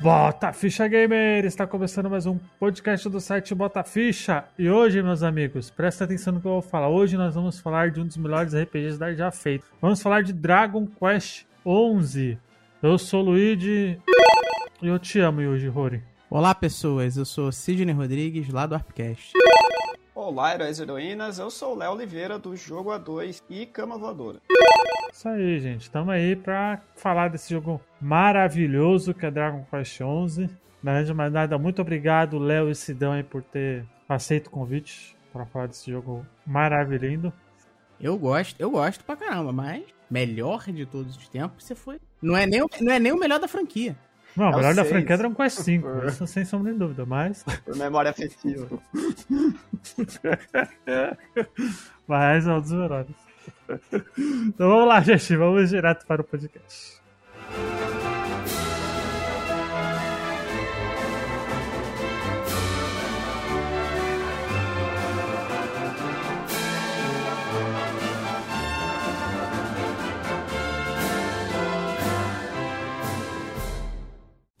Bota Ficha Gamer! Está começando mais um podcast do site Bota Ficha. E hoje, meus amigos, presta atenção no que eu vou falar. Hoje nós vamos falar de um dos melhores RPGs da já feito. Vamos falar de Dragon Quest 11. Eu sou o Luigi e eu te amo, Yuji Hori. Olá, pessoas. Eu sou Sidney Rodrigues, lá do Arpcast. Olá, heróis e heroínas. Eu sou o Léo Oliveira, do Jogo A2 e Cama Voadora. Isso aí, gente. Estamos aí para falar desse jogo maravilhoso que é Dragon Quest 11. Na de mais nada, muito obrigado, Léo e Sidão, aí, por ter aceito o convite para falar desse jogo maravilhoso. Eu gosto, eu gosto pra caramba, mas melhor de todos os tempos você foi. Não é nem, o- não é nem o melhor da franquia. Não, o É o melhor da franquia é Dragon Quest 5, isso sem sombra de dúvida, mas, Por memória afetiva. mas é um dos melhores. Então vamos lá, gente, vamos direto para o podcast.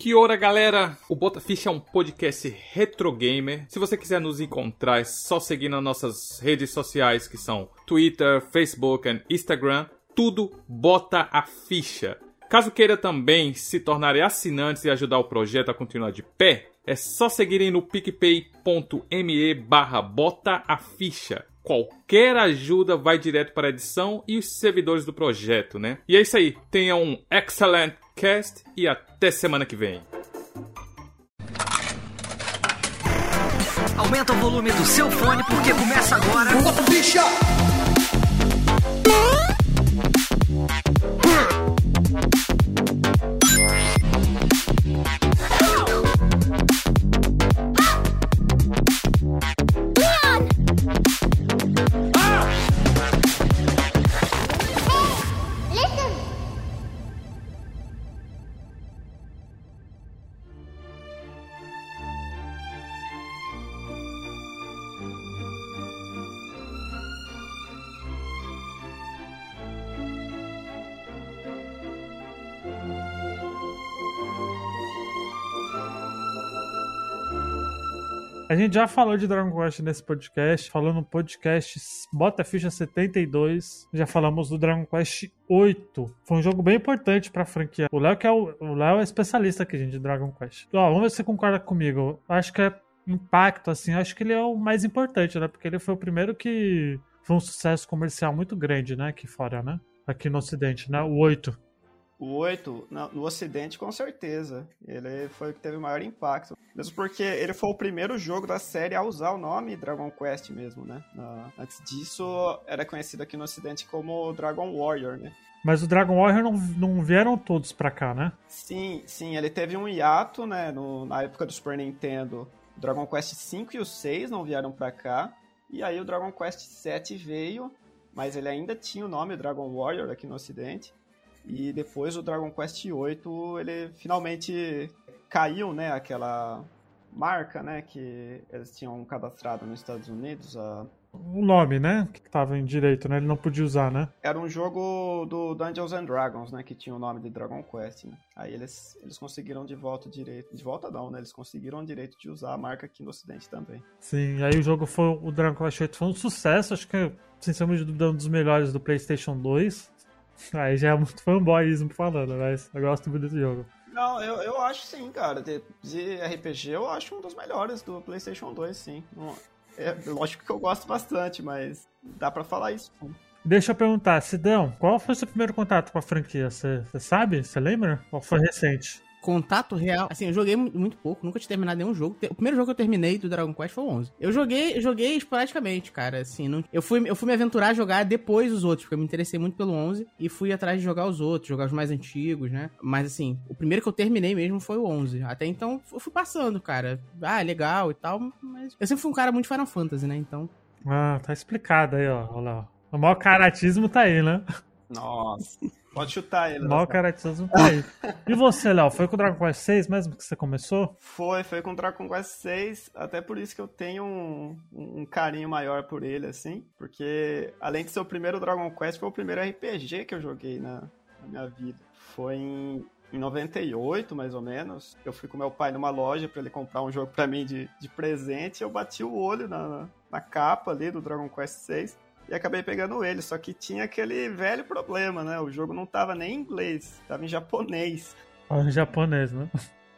Que hora, galera! O Bota Ficha é um podcast retro gamer. Se você quiser nos encontrar, é só seguir nas nossas redes sociais que são Twitter, Facebook e Instagram. Tudo Bota a Ficha. Caso queira também se tornarem assinantes e ajudar o projeto a continuar de pé, é só seguirem no picpay.me barra Bota a Ficha. Qualquer ajuda vai direto para a edição e os servidores do projeto, né? E é isso aí. Tenha um excellent cast e até semana que vem. Aumenta o volume do seu fone porque começa agora. A gente já falou de Dragon Quest nesse podcast, falou no podcast Bota Ficha 72. Já falamos do Dragon Quest 8. Foi um jogo bem importante pra franquia. O Léo que é o, o Léo é especialista aqui, gente, de Dragon Quest. Ó, vamos ver se você concorda comigo. Acho que é impacto, assim, acho que ele é o mais importante, né? Porque ele foi o primeiro que foi um sucesso comercial muito grande, né? Aqui fora, né? Aqui no ocidente, né? O 8. O 8, na- no Ocidente, com certeza. Ele foi o que teve o maior impacto. Mesmo porque ele foi o primeiro jogo da série a usar o nome Dragon Quest mesmo, né? Na- antes disso, era conhecido aqui no Ocidente como Dragon Warrior, né? Mas o Dragon Warrior não, não vieram todos pra cá, né? Sim, sim, ele teve um hiato, né? no- na época do Super Nintendo, o Dragon Quest V e o 6 não vieram pra cá. E aí o Dragon Quest VII veio, mas ele ainda tinha o nome Dragon Warrior aqui no Ocidente. E depois o Dragon Quest VIII, ele finalmente caiu, né? Aquela marca, né? Que eles tinham cadastrado nos Estados Unidos. a- O nome, né? Que tava em direito, né? Ele não podia usar, né? Era um jogo do Dungeons and Dragons, né? Que tinha o nome de Dragon Quest, né? Aí eles, eles conseguiram de volta o direito. De volta não, né? Eles conseguiram o direito de usar a marca aqui no Ocidente também. Sim, aí o jogo foi. O Dragon Quest 8 foi um sucesso, acho que, sem sombra de dúvida, um dos melhores do PlayStation 2. Aí já é muito fanboyismo falando, mas eu gosto muito desse jogo. Não, eu, eu acho sim, cara. De, de RPG, eu acho um dos melhores do PlayStation 2, sim. É, lógico que eu gosto bastante, mas dá pra falar isso. sim. Deixa eu perguntar, Sidão, qual foi o seu primeiro contato com a franquia? Você você sabe? Você lembra? Ou foi recente? Contato real. Assim, eu joguei mu- muito pouco, nunca tinha terminado nenhum jogo. O primeiro jogo que eu terminei do Dragon Quest foi o 11. Eu joguei, joguei esporadicamente, cara. Assim, não- eu, fui, eu fui me aventurar a jogar depois os outros, porque eu me interessei muito pelo 11 e fui atrás de jogar os outros, jogar os mais antigos, né? Mas assim, o primeiro que eu terminei mesmo foi o 11. Até então eu fui passando, cara. Ah, legal e tal, mas eu sempre fui um cara muito Final Fantasy, né? Então, Ah, tá explicado aí, ó. Olha lá. ó. O maior caratismo tá aí, né? Nossa. Pode chutar ele. O Rafael. caratismo tá aí. E você, Léo, foi com o Dragon Quest 6 mesmo que você começou? Foi, foi com Dragon Quest 6, até por isso que eu tenho um, um carinho maior por ele, assim, porque além de ser o primeiro Dragon Quest, foi o primeiro RPG que eu joguei na, na minha vida. Foi em em 98, mais ou menos. Eu fui com meu pai numa loja para ele comprar um jogo para mim de, de presente. E eu bati o olho na, na capa ali do Dragon Quest VI e acabei pegando ele. Só que tinha aquele velho problema, né? O jogo não tava nem em inglês, tava em japonês. Em japonês, né?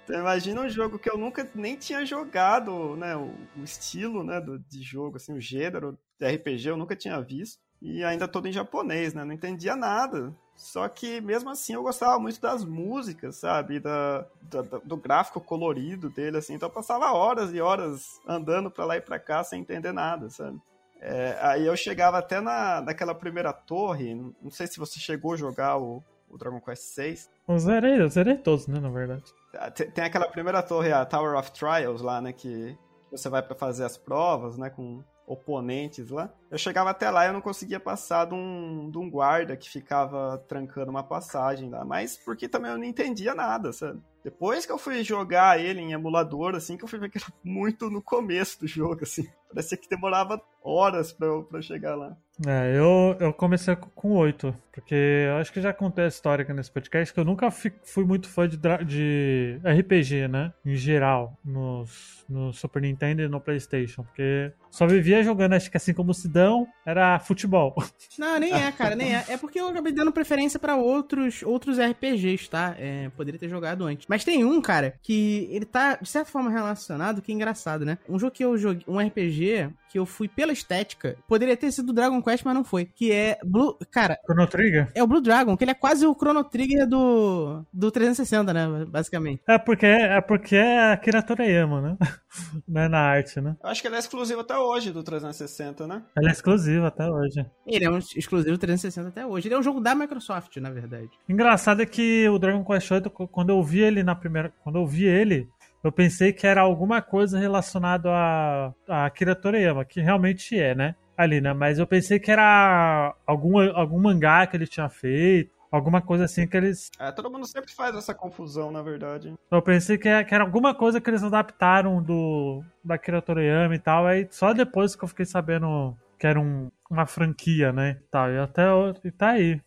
Então imagina um jogo que eu nunca nem tinha jogado, né? O, o estilo, né, do, de jogo, assim, o gênero de RPG eu nunca tinha visto. E ainda todo em japonês, né? Não entendia nada. Só que mesmo assim eu gostava muito das músicas, sabe? Da, da, do gráfico colorido dele, assim. Então eu passava horas e horas andando pra lá e pra cá sem entender nada, sabe? É, aí eu chegava até na, naquela primeira torre. Não sei se você chegou a jogar o, o Dragon Quest VI. Eu zerei, eu zerei todos, né, na verdade. Ah, tem aquela primeira torre, a Tower of Trials lá, né, que você vai para fazer as provas, né, com oponentes lá. Eu chegava até lá e eu não conseguia passar de um, de um guarda que ficava trancando uma passagem lá, mas porque também eu não entendia nada, sabe? Depois que eu fui jogar ele em emulador, assim, que eu fui ver que era muito no começo do jogo, assim. Parecia que demorava horas pra eu, pra eu chegar lá. É, eu, eu comecei com oito, porque eu acho que já contei a história aqui nesse podcast que eu nunca fui muito fã de, de RPG, né? Em geral, nos, no Super Nintendo e no PlayStation, porque só vivia jogando, acho que assim como o Sidão, era futebol. Não, nem é, cara, nem é. É porque eu acabei dando preferência para outros, outros RPGs, tá? É, poderia ter jogado antes. Mas tem um, cara, que ele tá, de certa forma, relacionado, que é engraçado, né? Um jogo que eu joguei, um RPG que eu fui pela estética, poderia ter sido Dragon Quest, mas não foi. Que é Blue. Cara. Chrono Trigger? É o Blue Dragon, que ele é quase o Chrono Trigger do, do 360, né? Basicamente. É porque é porque é Akira Toriyama, né? né? Na arte, né? Eu acho que ele é exclusivo até hoje do 360, né? Ele é exclusivo até hoje. Ele é um exclusivo 360 até hoje. Ele é um jogo da Microsoft, na verdade. Engraçado é que o Dragon Quest 8, quando eu vi ele na primeira. Quando eu vi ele, eu pensei que era alguma coisa relacionada a, a Akira Toriyama, que realmente é, né? Ali, né? Mas eu pensei que era algum, algum mangá que ele tinha feito, alguma coisa assim que eles. É, todo mundo sempre faz essa confusão, na verdade. Eu pensei que era, que era alguma coisa que eles adaptaram do da Akira Toriyama e tal, aí só depois que eu fiquei sabendo que era um, uma franquia, né? Tá, e até e tá aí.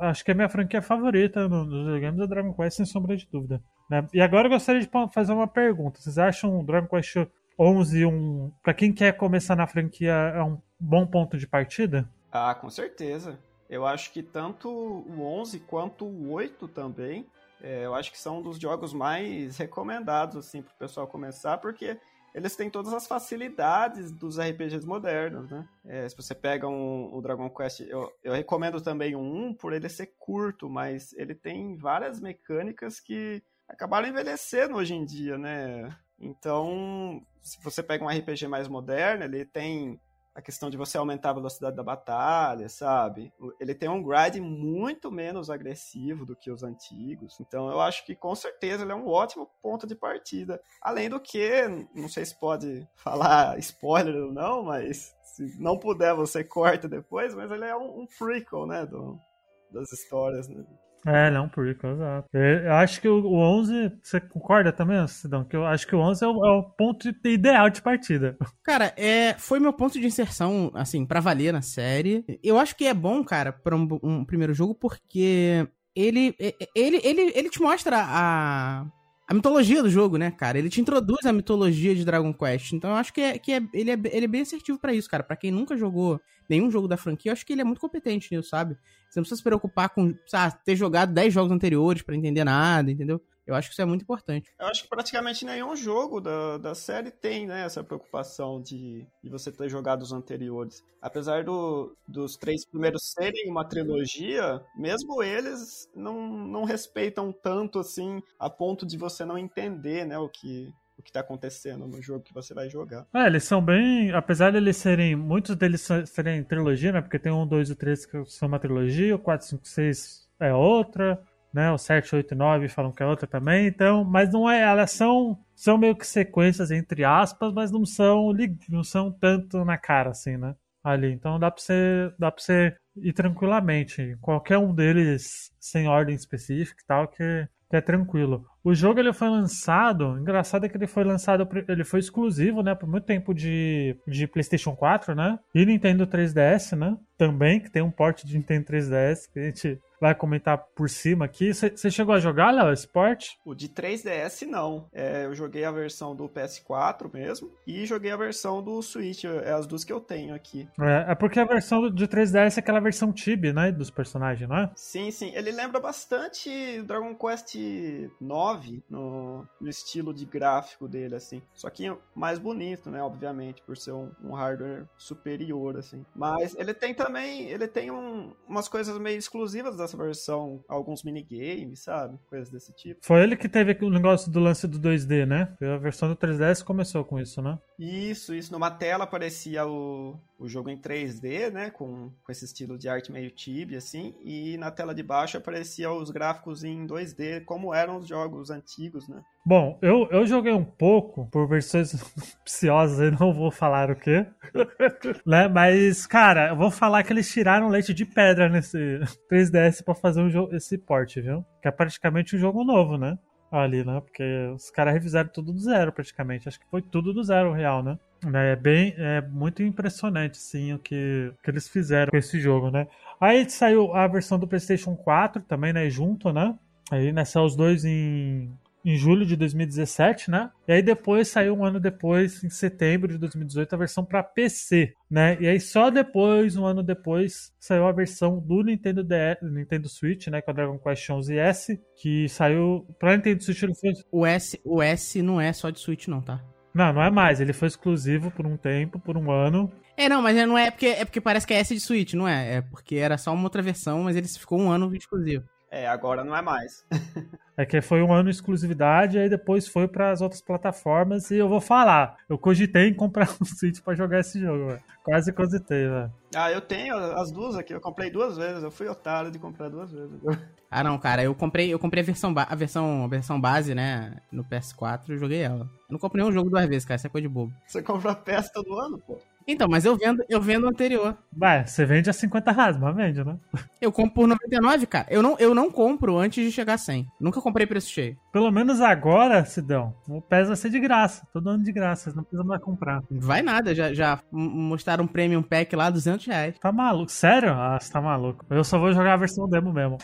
Acho que é a minha franquia favorita nos games da Dragon Quest, sem sombra de dúvida. Né? E agora eu gostaria de fazer uma pergunta. Vocês acham o Dragon Quest 11 um. Pra quem quer começar na franquia, é um bom ponto de partida? Ah, com certeza. Eu acho que tanto o 11 quanto o 8 também. É, eu acho que são um dos jogos mais recomendados assim para o pessoal começar, porque eles têm todas as facilidades dos RPGs modernos, né? É, se você pega um, um Dragon Quest, eu, eu, recomendo também o 1 por ele ser curto, mas ele tem várias mecânicas que acabaram envelhecendo hoje em dia, né? Então, se você pega um RPG mais moderno, ele tem a questão de você aumentar a velocidade da batalha, sabe? Ele tem um grind muito menos agressivo do que os antigos. Então eu acho que com certeza ele é um ótimo ponto de partida. Além do que, não sei se pode falar spoiler ou não, mas se não puder você corta depois, mas ele é um, um prequel, né, do, das histórias, né? É, é um prequel, exato. Eu acho que o 11, você concorda também, Cidão? Que eu acho que o 11 é o, é o ponto ideal de partida. Cara, é, foi meu ponto de inserção, assim, para valer na série. Eu acho que é bom, cara, pra um, um primeiro jogo, porque ele, ele, ele, ele te mostra a, a mitologia do jogo, né, cara? Ele te introduz a mitologia de Dragon Quest. Então eu acho que, é, que é, ele, é, ele é bem assertivo para isso, cara. Para quem nunca jogou nenhum jogo da franquia, eu acho que ele é muito competente nisso, sabe? Você não precisa se preocupar com, sabe, ter jogado 10 jogos anteriores para entender nada, entendeu? Eu acho que isso é muito importante. Eu acho que praticamente nenhum jogo da, da série tem né, essa preocupação de, de você ter jogado os anteriores. Apesar do, dos três primeiros serem uma trilogia, mesmo eles não, não respeitam tanto assim a ponto de você não entender né, o que, o que está acontecendo no jogo que você vai jogar. É, eles são bem. Apesar de eles serem. Muitos deles serem trilogia, né? Porque tem um, dois e três que são uma trilogia, o 4, 5, 6 é outra né? O 7, 8 e 9 falam que é outra também, então, mas não é, elas são são meio que sequências entre aspas, mas não são não são tanto na cara assim, né? Ali, então dá para você dá para você ir tranquilamente, qualquer um deles sem ordem específica e tal que, que é tranquilo. O jogo ele foi lançado, engraçado é que ele foi lançado, ele foi exclusivo, né, por muito tempo de, de PlayStation 4, né? E Nintendo 3DS, né? Também, que tem um porte de Nintendo 3DS que a gente vai comentar por cima aqui. Você chegou a jogar, Léo, Sport? O de 3DS não. É, eu joguei a versão do PS4 mesmo e joguei a versão do Switch. É as duas que eu tenho aqui. É, é porque a versão de 3DS é aquela versão Tibi, né? Dos personagens, não é? Sim, sim. Ele lembra bastante Dragon Quest 9 no, no estilo de gráfico dele, assim. Só que mais bonito, né? Obviamente, por ser um, um hardware superior, assim. Mas ele tem também, ele tem um, umas coisas meio exclusivas da versão alguns minigames, sabe? Coisas desse tipo. Foi ele que teve o negócio do lance do 2D, né? A versão do 3DS começou com isso, né? Isso, isso. Numa tela aparecia o, o jogo em 3D, né? Com, com esse estilo de arte meio tibi, assim. E na tela de baixo aparecia os gráficos em 2D, como eram os jogos antigos, né? Bom, eu, eu joguei um pouco por versões psiosas, eu não vou falar o quê. né? Mas, cara, eu vou falar que eles tiraram leite de pedra nesse 3DS para fazer um esse port, viu? Que é praticamente um jogo novo, né? Ali, né? Porque os caras revisaram tudo do zero, praticamente. Acho que foi tudo do zero real, né? É bem, é muito impressionante, sim, o que, que eles fizeram com esse jogo, né? Aí saiu a versão do PlayStation 4 também, né? Junto, né? Aí, né, saiu os dois em em julho de 2017, né? E aí depois saiu um ano depois, em setembro de 2018, a versão para PC, né? E aí só depois, um ano depois, saiu a versão do Nintendo DS, Nintendo Switch, né? Com a Dragon Quest 11 S, que saiu para Nintendo Switch. Ele foi... O S, o S não é só de Switch, não, tá? Não, não é mais. Ele foi exclusivo por um tempo, por um ano. É, não, mas não é porque é porque parece que é S de Switch, não é? É porque era só uma outra versão, mas ele ficou um ano exclusivo. É, agora não é mais. é que foi um ano de exclusividade, aí depois foi para as outras plataformas. E eu vou falar, eu cogitei em comprar um Switch para jogar esse jogo, véio. Quase cogitei, velho. Ah, eu tenho as duas aqui, eu comprei duas vezes, eu fui otário de comprar duas vezes. Ah, não, cara, eu comprei, eu comprei a versão, a versão, a versão base, né, no PS4 e joguei ela. Eu não comprei nenhum jogo duas vezes, cara, isso é coisa de bobo. Você compra a peça todo ano, pô? Então, mas eu vendo, eu vendo o anterior. Vai, você vende a 50 reais, mas vende, né? Eu compro por 99, cara. Eu não, eu não compro antes de chegar a 100. Nunca comprei preço cheio. Pelo menos agora, Sidão, o PES vai ser de graça. Todo ano de graça, não precisa mais comprar. Vai nada, já, já mostraram um Premium Pack lá, 200 reais. Tá maluco? Sério? Ah, você tá maluco. Eu só vou jogar a versão demo mesmo.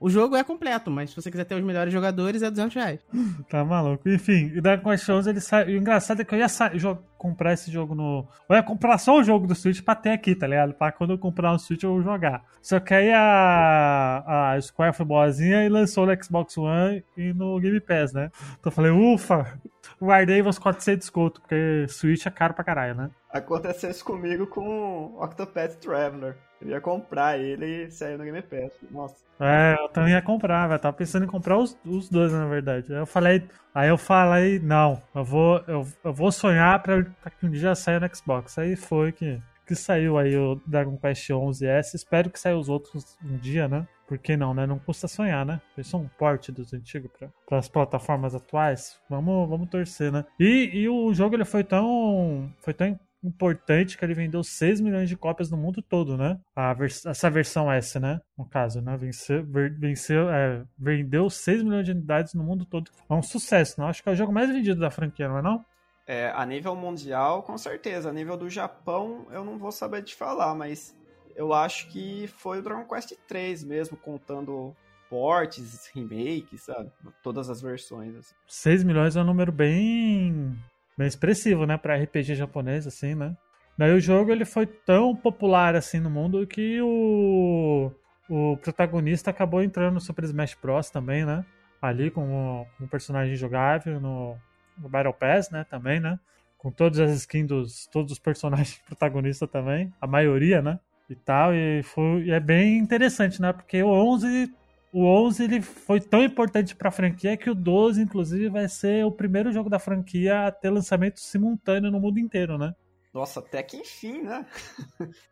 O jogo é completo, mas se você quiser ter os melhores jogadores, é 200 reais. tá maluco. Enfim, o Dragon Quest 11, ele sai... o engraçado é que eu ia sa... comprar esse jogo no... Eu ia comprar só o jogo do Switch pra ter aqui, tá ligado? Pra quando eu comprar um Switch eu jogar. Só que aí a, a Square foi boazinha e lançou no Xbox One e no Game Pass, né? Então eu falei, ufa, guardei uns 400 conto, porque Switch é caro pra caralho, né? Aconteceu isso comigo com Octopath Traveler. Eu ia comprar ele e saiu no Game Pass. Nossa. É, eu também ia comprar, velho. Tava pensando em comprar os, os dois, na verdade. Aí eu falei, aí eu falei, não, eu vou, eu, eu vou sonhar pra, pra que um dia saia no Xbox. Aí foi que, que saiu aí o Dragon Quest 11S. Espero que saia os outros um dia, né? Por que não, né? Não custa sonhar, né? São um porte dos antigos para as plataformas atuais. Vamos, vamos torcer, né? E, e o jogo ele foi tão, foi tão importante que ele vendeu 6 milhões de cópias no mundo todo, né? Vers essa versão S, né? No caso, né? Venceu, venceu é, vendeu 6 milhões de unidades no mundo todo. É um sucesso, não? Acho que é o jogo mais vendido da franquia, não é não? É, a nível mundial, com certeza. A nível do Japão, eu não vou saber te falar, mas eu acho que foi o Dragon Quest 3 mesmo, contando portes, remakes, sabe? Todas as versões. Assim. 6 milhões é um número bem bem expressivo, né, para RPG japonês assim, né? Daí o jogo ele foi tão popular assim no mundo que o o protagonista acabou entrando no Super Smash Bros também, né? Ali com um personagem jogável no, no Battle Pass, né, também, né? Com todas as skins dos todos os personagens protagonistas também, a maioria, né? E tal, e, foi, e é bem interessante, né? Porque o 11 o 11 ele foi tão importante para a franquia que o 12, inclusive, vai ser o primeiro jogo da franquia a ter lançamento simultâneo no mundo inteiro, né? Nossa, até que enfim, né?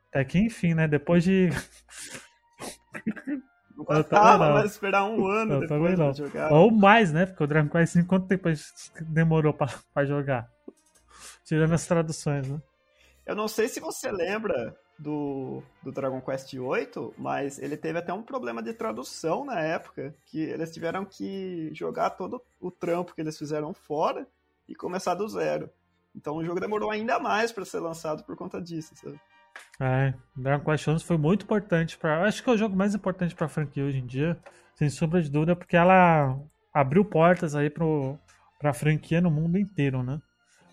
Até que enfim, né? Depois de. Não mais esperar um ano eu depois de jogar. Ou mais, né? Porque o Dragon Quest 5, quanto tempo demorou para jogar? Tirando as traduções, né? Eu não sei se você lembra do, do Dragon Quest VIII, mas ele teve até um problema de tradução na época, que eles tiveram que jogar todo o trampo que eles fizeram fora e começar do zero. Então o jogo demorou ainda mais para ser lançado por conta disso, sabe? É, Dragon Quest 11 foi muito importante para, acho que é o jogo mais importante para a franquia hoje em dia, sem sombra de dúvida, porque ela abriu portas aí para a franquia no mundo inteiro, né?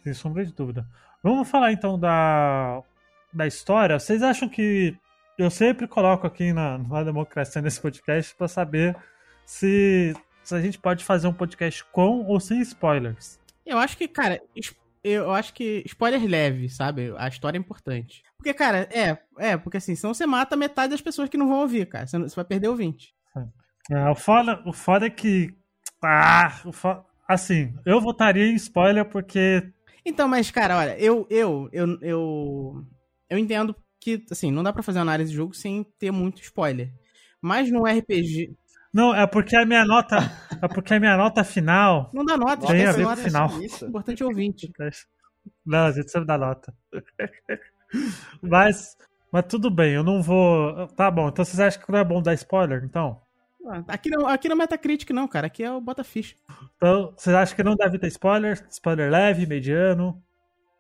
Sem sombra de dúvida. Vamos falar então da da história, vocês acham que. Eu sempre coloco aqui na, na democracia nesse podcast para saber se, se a gente pode fazer um podcast com ou sem spoilers. Eu acho que, cara, eu acho que spoiler leve, sabe? A história é importante. Porque, cara, é, é, porque assim, senão você mata metade das pessoas que não vão ouvir, cara. Você, vai perder ouvinte. É, o, foda, o foda é que. Ah, foda, assim, eu votaria em spoiler porque. Então, mas, cara, olha, eu, eu, eu, eu, eu entendo que, assim, não dá para fazer análise de jogo sem ter muito spoiler. Mas no RPG. Não, é porque a minha nota. é porque a minha nota final. Não dá nota, tem a ver com o final. Isso. Importante é ouvinte. Não, a gente sempre dá nota. mas, mas tudo bem, eu não vou. Tá bom, então vocês acham que não é bom dar spoiler, então? Ah, aqui não, aqui não é Metacritic, não, cara. Aqui é o Bota Ficha. Então, vocês acham que não deve ter spoiler? Spoiler leve, mediano?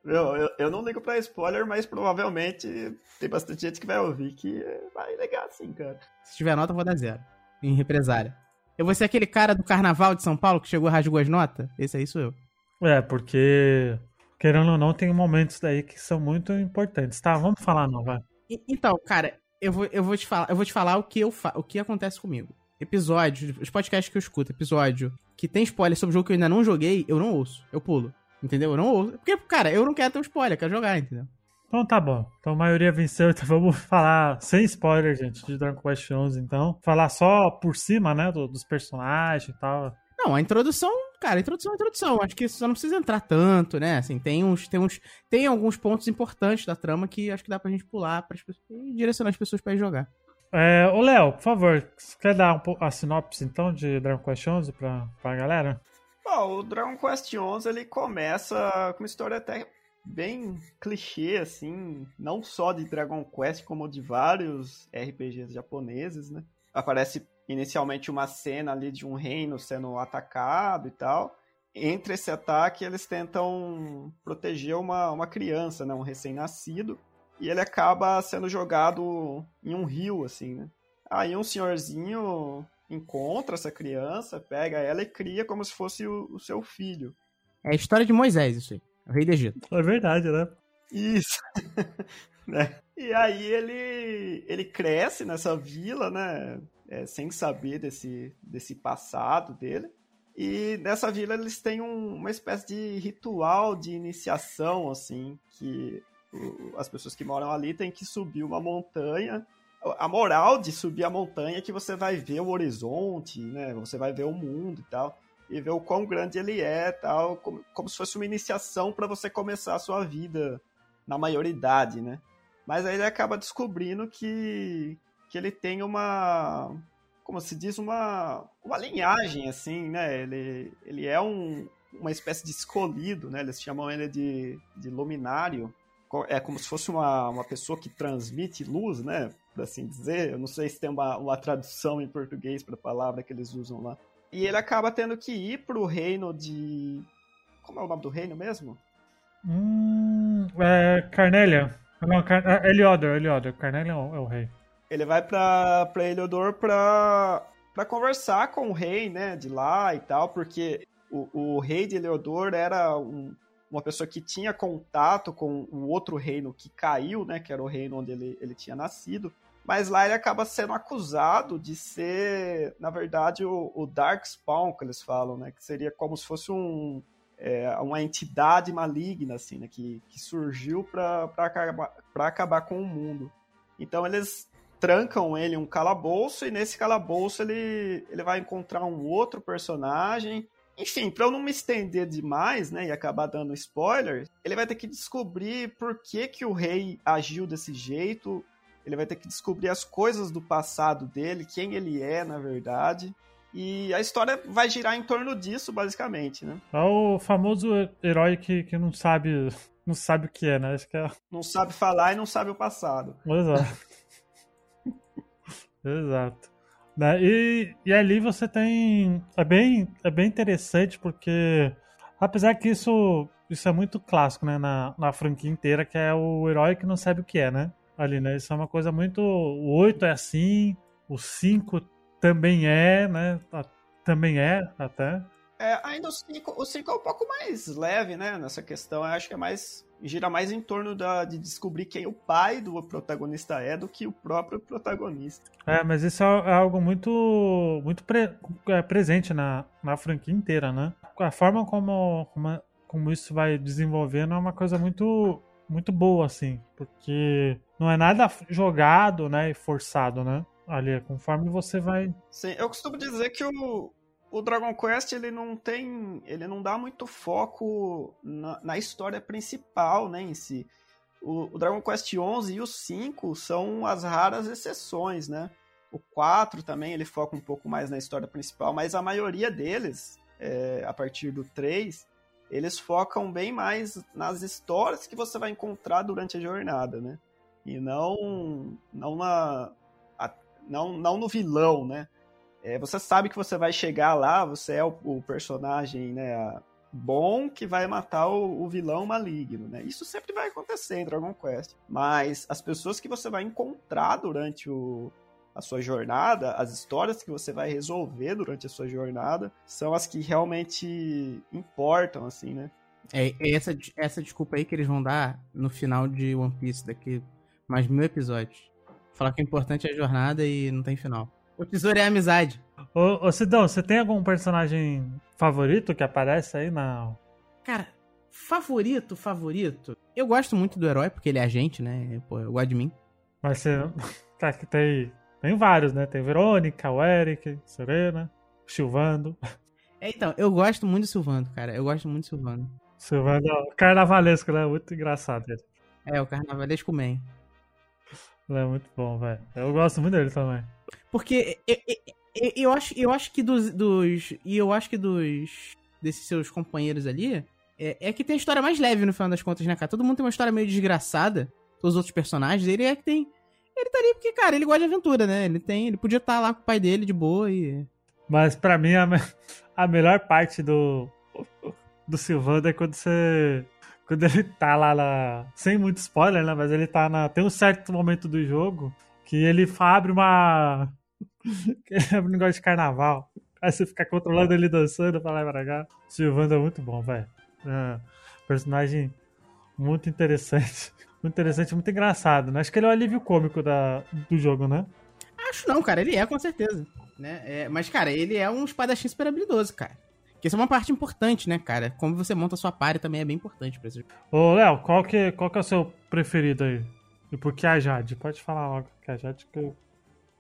Eu, eu, eu, não ligo pra spoiler, mas provavelmente tem bastante gente que vai ouvir que vai ligar sim, cara. Se tiver nota, eu vou dar zero. Em represária. Eu vou ser aquele cara do carnaval de São Paulo que chegou e rasgou as notas? Esse aí sou eu. É, porque, querendo ou não, tem momentos daí que são muito importantes. Tá, vamos falar não, vai. Então, cara, eu vou, eu vou, te, falar, eu vou te falar o que, eu fa o que acontece comigo. Episódio, os podcasts que eu escuto, episódio que tem spoiler sobre o jogo que eu ainda não joguei, eu não ouço. Eu pulo. Entendeu? Eu não ouço. Porque, cara, eu não quero ter um spoiler, quero jogar, entendeu? Então tá bom. Então a maioria venceu, então vamos falar sem spoiler, gente, de Dragon Quest 11, então. Falar só por cima, né, do, dos personagens e tal. Não, a introdução, cara, a introdução é introdução. Acho que só não precisa entrar tanto, né? Assim, tem uns, tem uns, tem alguns pontos importantes da trama que acho que dá pra gente pular para e direcionar as pessoas para ir jogar. É, ô Léo, por favor, quer dar um, a sinopse então de Dragon Quest 11 pra, pra galera? Bom, o Dragon Quest XI ele começa com uma história até bem clichê, assim, não só de Dragon Quest, como de vários RPGs japoneses, né? Aparece inicialmente uma cena ali de um reino sendo atacado e tal. Entre esse ataque, eles tentam proteger uma, uma criança, né? Um recém-nascido. E ele acaba sendo jogado em um rio, assim, né? Aí um senhorzinho encontra essa criança, pega ela e cria como se fosse o, o seu filho. É a história de Moisés, isso aí. O rei do Egito. É verdade, né? Isso. né? E aí ele, ele cresce nessa vila, né? É, sem saber desse, desse passado dele. E nessa vila eles têm um, uma espécie de ritual de iniciação, assim, que o, as pessoas que moram ali têm que subir uma montanha a moral de subir a montanha é que você vai ver o horizonte, né? Você vai ver o mundo e tal. E ver o quão grande ele é tal. Como, como se fosse uma iniciação para você começar a sua vida na maioridade, né? Mas aí ele acaba descobrindo que, que ele tem uma. Como se diz, uma, uma linhagem, assim, né? Ele, ele é um, uma espécie de escolhido, né? Eles chamam ele de, de luminário. É como se fosse uma, uma pessoa que transmite luz, né? por assim dizer. Eu não sei se tem uma, uma tradução em português para a palavra que eles usam lá. E ele acaba tendo que ir pro reino de. Como é o nome do reino mesmo? Hum, é Carnélia. Não, Car... É Eliodor, Eliodor. Carnélia é o, é o rei. Ele vai pra, pra Eliodor pra, pra conversar com o rei, né, de lá e tal, porque o, o rei de Eliodor era um, uma pessoa que tinha contato com o outro reino que caiu, né, que era o reino onde ele, ele tinha nascido. Mas lá ele acaba sendo acusado de ser, na verdade, o, o Darkspawn, que eles falam, né? Que seria como se fosse um, é, uma entidade maligna, assim, né? Que, que surgiu para acabar, acabar com o mundo. Então eles trancam ele em um calabouço e nesse calabouço ele, ele vai encontrar um outro personagem. Enfim, para eu não me estender demais, né, e acabar dando spoiler, ele vai ter que descobrir por que que o rei agiu desse jeito, ele vai ter que descobrir as coisas do passado dele, quem ele é, na verdade. E a história vai girar em torno disso, basicamente, né? É o famoso herói que, que não sabe não sabe o que é, né? Acho que é... Não sabe falar e não sabe o passado. Exato. Exato. Né? E, e ali você tem. É bem, é bem interessante porque, apesar que isso, isso é muito clássico né? na, na franquia inteira, que é o herói que não sabe o que é, né? Ali, né? Isso é uma coisa muito. O 8 é assim, o 5 também é, né? Também é, até. É, ainda o 5 o cinco é um pouco mais leve, né, nessa questão. Eu acho que é mais. gira mais em torno da, de descobrir quem o pai do protagonista é do que o próprio protagonista. É, mas isso é, é algo muito, muito pre, é, presente na, na franquia inteira, né? A forma como, como, como isso vai desenvolvendo é uma coisa muito, muito boa, assim, porque não é nada jogado, né, e forçado, né? Ali, conforme você vai. Sim, eu costumo dizer que o, o Dragon Quest ele não tem, ele não dá muito foco na, na história principal, né, em si. O, o, Dragon Quest 11 e o 5 são as raras exceções, né? O 4 também ele foca um pouco mais na história principal, mas a maioria deles, é, a partir do 3, eles focam bem mais nas histórias que você vai encontrar durante a jornada, né? E não, não na, a, não, não no vilão, né? É, você sabe que você vai chegar lá, você é o, o personagem né, bom que vai matar o, o, vilão maligno. Né? Isso sempre vai acontecer em Dragon Quest. Mas as pessoas que você vai encontrar durante o, a sua jornada, as histórias que você vai resolver durante a sua jornada, são as que realmente importam, assim, né? É, é essa, essa desculpa aí que eles vão dar no final de One Piece, daqui mais mil episódios. Falar que o importante é a jornada e não tem final. O tesouro é a amizade. Ô, ô Sidão, você tem algum personagem favorito que aparece aí na. Cara, favorito, favorito. Eu gosto muito do herói, porque ele é agente, né? Pô, eu gosto de mim. Mas você. Tá, que tem. Tem vários, né? Tem Verônica, o Eric, Serena, Silvando. É, então, eu gosto muito do Silvando, cara. Eu gosto muito do Silvando. Silvando é o carnavalesco, né? Muito engraçado ele. É, o carnavalesco man. Ele é muito bom, velho. Eu gosto muito dele também. Porque eu, eu, eu, acho, eu acho que dos, dos. E eu acho que dos. Desses seus companheiros ali. É, é, que tem a história mais leve no final das contas, né, cara? Todo mundo tem uma história meio desgraçada. Os outros personagens. Ele é que tem. Ele tá ali porque, cara, ele gosta de aventura, né? Ele tem. Ele podia estar tá lá com o pai dele de boa e. Mas para mim a, a melhor parte do. Do Silvando é quando você quando ele tá lá na. Sem muito spoiler, né? Mas ele tá na. Tem um certo momento do jogo que ele abre uma. ele abre um negócio de carnaval. Aí você fica controlando ele dançando pra lá e pra cá. Silvando é muito bom, velho. É, personagem muito interessante. Muito interessante, muito engraçado, né? Acho que ele é o alívio cômico da, do jogo, né? Acho não, cara. Ele é, com certeza. Né? É, mas, cara, ele é um espadachim super habilidoso, cara. Que isso é uma parte importante, né, cara? Como você monta a sua party também é bem importante pra esse jogo. Ô, Léo, qual que, qual que é o seu preferido aí? E por que a Jade? Pode falar logo que a Jade que eu,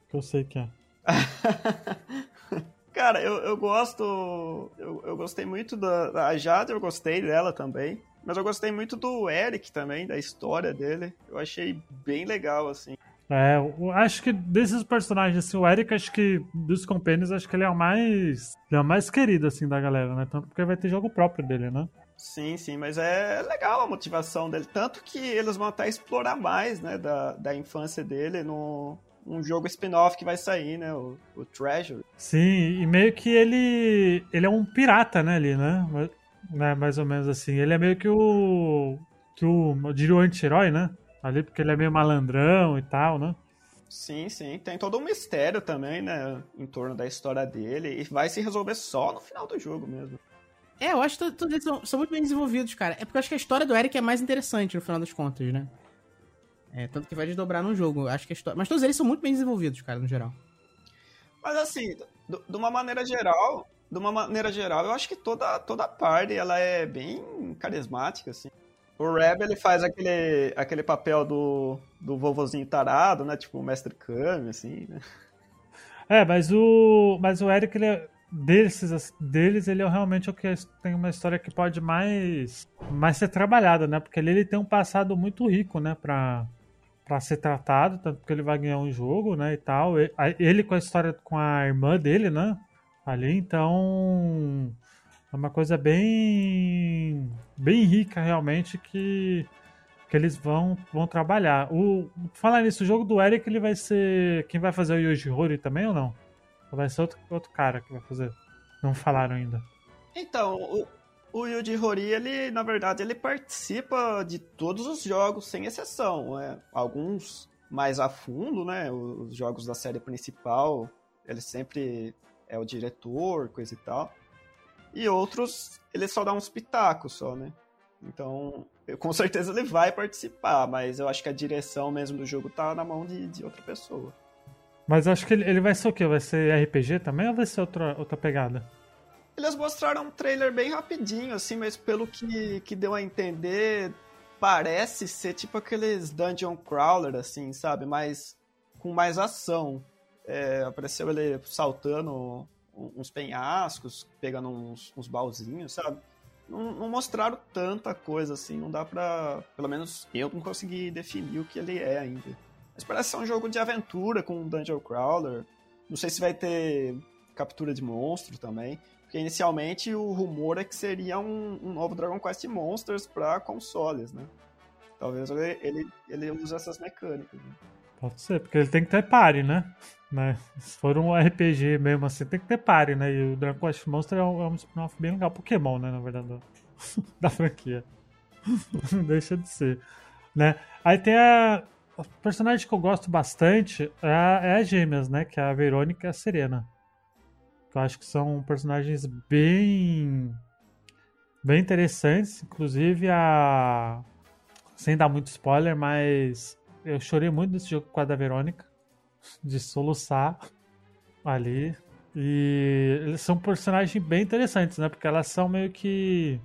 que eu sei que é. Cara, eu, eu gosto. Eu, eu gostei muito da, da Jade, eu gostei dela também. Mas eu gostei muito do Eric também, da história dele. Eu achei bem legal, assim. É, eu acho que desses personagens, assim, o Eric, acho que dos Companions, acho que ele é o mais. Ele é o mais querido, assim, da galera, né? Tanto porque vai ter jogo próprio dele, né? Sim, sim, mas é legal a motivação dele. Tanto que eles vão até explorar mais, né, da, da infância dele no, um jogo spin-off que vai sair, né? O, o, Treasure. Sim, e meio que ele. Ele é um pirata, né, ali, né? Né mais ou menos assim. Ele é meio que o. Que o. Eu diria o anti-herói, né? Ali, porque ele é meio malandrão e tal, né? Sim, sim. Tem todo um mistério também, né? Em torno da história dele. E vai se resolver só no final do jogo mesmo. É, eu acho que todos eles são, são, muito bem desenvolvidos, cara. É porque eu acho que a história do Eric é mais interessante no final das contas, né? É, tanto que vai desdobrar no jogo. Acho que a história... Mas todos eles são muito bem desenvolvidos, cara, no geral. Mas assim, de uma maneira geral, de uma maneira geral, eu acho que toda, toda a parte ela é bem carismática, assim. O Reb, ele faz aquele, aquele papel do, do vovozinho tarado, né? Tipo o Mestre Kami, assim, né? É, mas o, mas o Eric, ele é, desses, deles, ele é realmente o que tem uma história que pode mais, mais ser trabalhada, né? Porque ele, ele tem um passado muito rico, né? Pra, pra ser tratado, tanto que ele vai ganhar um jogo, né? E tal. Ele com a história com a irmã dele, né? Ali, então é uma coisa bem bem rica realmente que que eles vão vão trabalhar. O falar nisso, o jogo do Eric ele vai ser quem vai fazer o Yuji Horii também ou não? Ou vai ser outro, outro cara que vai fazer? Não falaram ainda. Então, o, o Yuji ele, na verdade, ele participa de todos os jogos, sem exceção. É, alguns mais a fundo, né? Os jogos da série principal, ele sempre é o diretor, coisa e tal. E outros, ele só dá uns pitacos só, né? Então, eu, com certeza ele vai participar, mas eu acho que a direção mesmo do jogo tá na mão de, de outra pessoa. Mas acho que ele, ele vai ser o quê? Vai ser RPG também ou vai ser outra, outra pegada? Eles mostraram um trailer bem rapidinho, assim, mas pelo que, que deu a entender, parece ser tipo aqueles dungeon crawler, assim, sabe? Mas com mais ação. É, apareceu ele saltando uns penhascos, pegando uns, uns baúzinhos, sabe? Não, não, mostraram tanta coisa assim, não dá pra. Pelo menos eu não consegui definir o que ele é ainda. Mas parece ser um jogo de aventura com um dungeon crawler. Não sei se vai ter captura de monstro também. Porque inicialmente o rumor é que seria um, um novo Dragon Quest Monsters para consoles, né? Talvez ele, ele, ele use essas mecânicas. Né? Pode ser, porque ele tem que ter pare, né? Né? Se for um RPG mesmo assim, tem que ter pare, né? E o Dragon Quest Monster é um, é um spin-off bem legal. Pokémon, né? Na verdade, da franquia. Não deixa de ser. Né? Aí tem a. O personagem que eu gosto bastante é a, é a Gêmeas, né? Que é a Verônica e a Serena. Eu acho que são personagens bem. bem interessantes. Inclusive a. Sem dar muito spoiler, mas eu chorei muito nesse jogo com a da Verônica. De soluçar ali. E eles são personagens bem interessantes, né? Porque elas são meio que.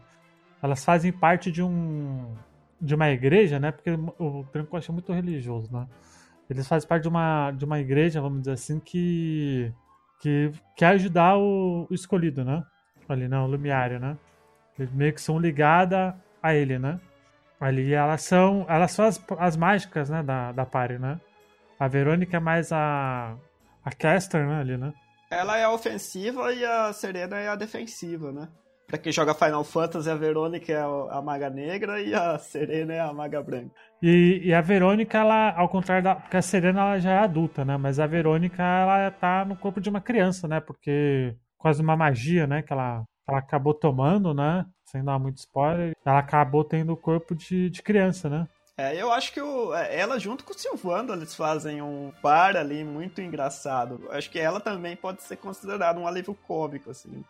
Elas fazem parte de um. de uma igreja, né? Porque o Tranco é muito religioso, né? Eles fazem parte de uma, de uma igreja, vamos dizer assim, que que quer ajudar o, o escolhido, né? Ali, né? O Lumiário, né? Eles meio que são ligadas a ele, né? Ali elas são. Elas são as, as mágicas, né? Da, da party, né? A Verônica é mais a. A caster, né? Ali, né? Ela é a ofensiva e a Serena é a defensiva, né? Pra quem joga Final Fantasy, a Verônica é a maga negra e a Serena é a maga branca. E, e, a Verônica, ela, ao contrário da. Porque a Serena ela já é adulta, né? Mas a Verônica, ela tá no corpo de uma criança, né? Porque quase uma magia, né? Que ela, ela acabou tomando, né? Sem dar muito spoiler. Ela acabou tendo o corpo de, de criança, né? É, eu acho que o, é, ela junto com o Silvando, eles fazem um par ali muito engraçado. Eu acho que ela também pode ser considerada um alívio cômico, assim.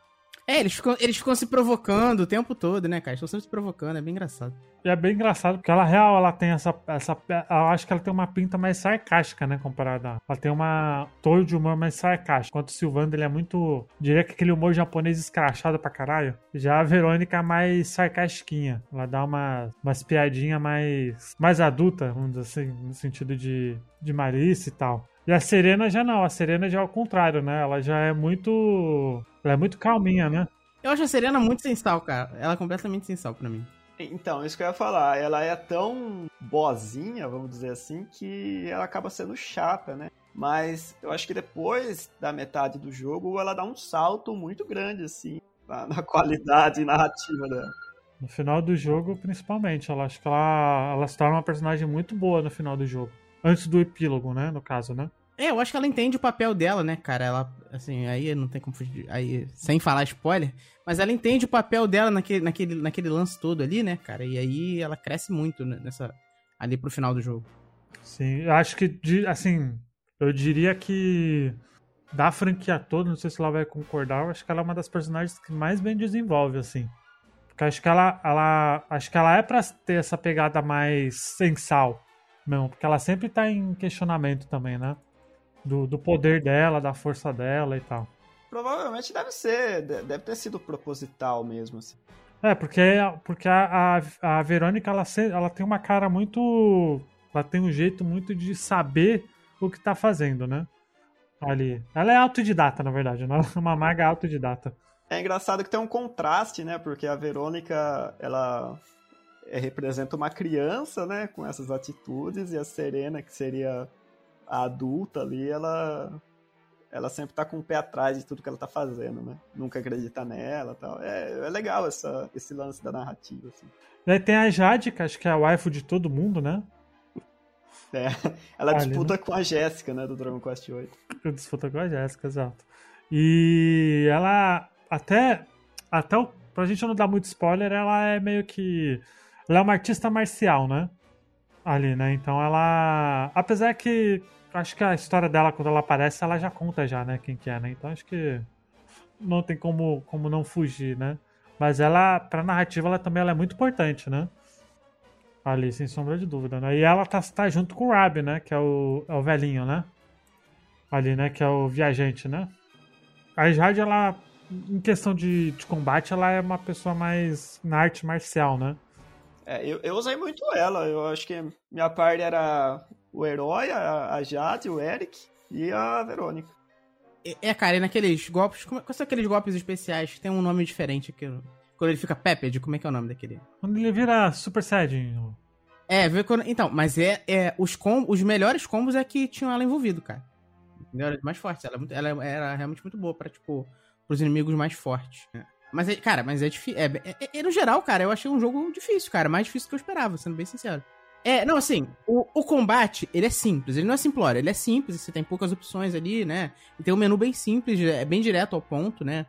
É, eles ficam, eles ficam se provocando o tempo todo, né, cara? Estão sempre se provocando, é bem engraçado. E é bem engraçado, porque ela real, ela tem essa, essa. Eu acho que ela tem uma pinta mais sarcástica, né, comparada. Ela tem uma torre de humor mais sarcástico. Enquanto o Silvando, ele é muito. Diria que aquele humor japonês escrachado pra caralho. Já a Verônica é mais sarcastiquinha. Ela dá uma, umas piadinhas mais. mais adulta, vamos dizer assim, no sentido de, de malícia e tal. E a Serena já não, a Serena já é o contrário, né? Ela já é muito. Ela é muito calminha, né? Eu acho a Serena muito sem sal, cara. Ela é completamente sem sal pra mim. Então, isso que eu ia falar. Ela é tão boazinha, vamos dizer assim, que ela acaba sendo chata, né? Mas eu acho que depois da metade do jogo, ela dá um salto muito grande, assim, na, na qualidade narrativa dela. No final do jogo, principalmente. Ela acho que ela, ela se torna uma personagem muito boa no final do jogo. Antes do epílogo, né? No caso, né? É, eu acho que ela entende o papel dela, né, cara? Ela, assim, aí não tem como fugir, aí, sem falar spoiler, mas ela entende o papel dela naquele, naquele, naquele lance todo ali, né, cara? E aí ela cresce muito nessa, ali pro final do jogo. Sim, eu acho que, assim, eu diria que da franquia toda, não sei se ela vai concordar, eu acho que ela é uma das personagens que mais bem desenvolve, assim. Porque acho que ela, ela, acho que ela é pra ter essa pegada mais sensal, mesmo, porque ela sempre tá em questionamento também, né? Do, do poder dela, da força dela e tal. Provavelmente deve ser, deve ter sido proposital mesmo. Assim. É, porque, porque a, a, a Verônica, ela, ela tem uma cara muito. Ela tem um jeito muito de saber o que tá fazendo, né? Ali. Ela é autodidata, na verdade, não é uma maga autodidata. É engraçado que tem um contraste, né? Porque a Verônica, ela é, representa uma criança, né? Com essas atitudes, e a Serena, que seria a adulta ali, ela ela sempre tá com o pé atrás de tudo que ela tá fazendo, né? Nunca acredita nela tal. É, é legal essa, esse lance da narrativa, assim. Daí tem a Jade, que acho que é a waifu de todo mundo, né? É, ela Ali, disputa com a Jéssica, né, do Dragon Quest VIII. Disputa com a Jéssica, exato. E ela até. Até o, pra gente não dar muito spoiler, ela é meio que. Ela é uma artista marcial, né? Ali, né? Então ela. Apesar que. Acho que a história dela, quando ela aparece, ela já conta já, né? Quem que é, né? Então acho que. Não tem como, como não fugir, né? Mas ela, pra narrativa, ela também ela é muito importante, né? Ali, sem sombra de dúvida, né? E ela tá, tá junto com o Rabi, né? Que é o, é o velhinho, né? Ali, né? Que é o viajante, né? A Jade, ela, em questão de, de combate, ela é uma pessoa mais na arte marcial, né? É, eu, eu usei muito ela. Eu acho que minha parte era o herói, a, a Jade, o Eric e a Verônica. É, é, cara, e naqueles golpes. Como, quais são aqueles golpes especiais que tem um nome diferente aqui? Quando ele fica Pepped, como é que é o nome daquele? Quando ele vira Super Saiyajin. É, vê quando, então, mas é, é os, com, os melhores combos é que tinham ela envolvido, cara. Melhores, mais fortes. Ela, é muito- ela era realmente muito boa pra, tipo, pros inimigos mais fortes. né? Mas, é, cara, mas é difícil. É, é- é- no geral, cara, eu achei um jogo difícil, cara. Mais difícil do que eu esperava, sendo bem sincero. É, não, assim, o, o combate, ele é simples. Ele não é simplório, ele é simples. Você tem poucas opções ali, né? E tem um menu bem simples, é bem direto ao ponto, né?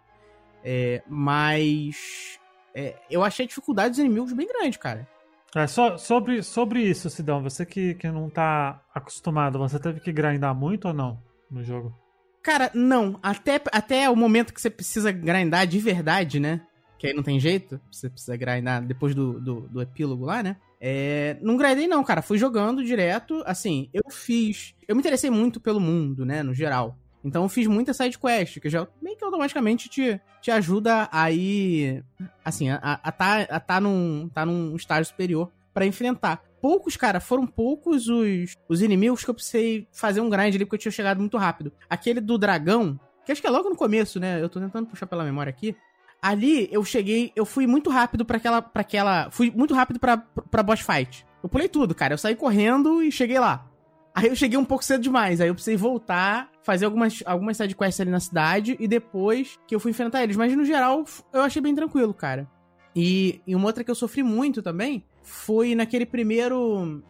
É, mas. é, eu achei a dificuldade dos inimigos bem grande, cara. É, só, sobre, sobre isso, Sidão, você que, que não tá acostumado, você teve que grindar muito ou não no jogo? Cara, não. Até, até o momento que você precisa grindar de verdade, né? Que aí não tem jeito. Você precisa grindar depois do, do, do epílogo lá, né? É, não grindei não, cara. Fui jogando direto. Assim, eu fiz... Eu me interessei muito pelo mundo, né? No geral. Então eu fiz muita side quest, que já meio que automaticamente te, te ajuda a ir... Assim, a, a, tá, a tá, num, tá num estágio superior pra enfrentar. Poucos, cara, foram poucos os, os inimigos que eu precisei fazer um grind ali, porque eu tinha chegado muito rápido. Aquele do dragão, que acho que é logo no começo, né? Eu tô tentando puxar pela memória aqui. Ali eu cheguei, eu fui muito rápido pra aquela. Pra aquela fui muito rápido pra boss fight. Eu pulei tudo, cara. Eu saí correndo e cheguei lá. Aí eu cheguei um pouco cedo demais. Aí eu precisei voltar, fazer algumas, algumas sidequests ali na cidade e depois que eu fui enfrentar eles. Mas no geral, eu achei bem tranquilo, cara. E, e uma outra que eu sofri muito também foi naquele primeiro.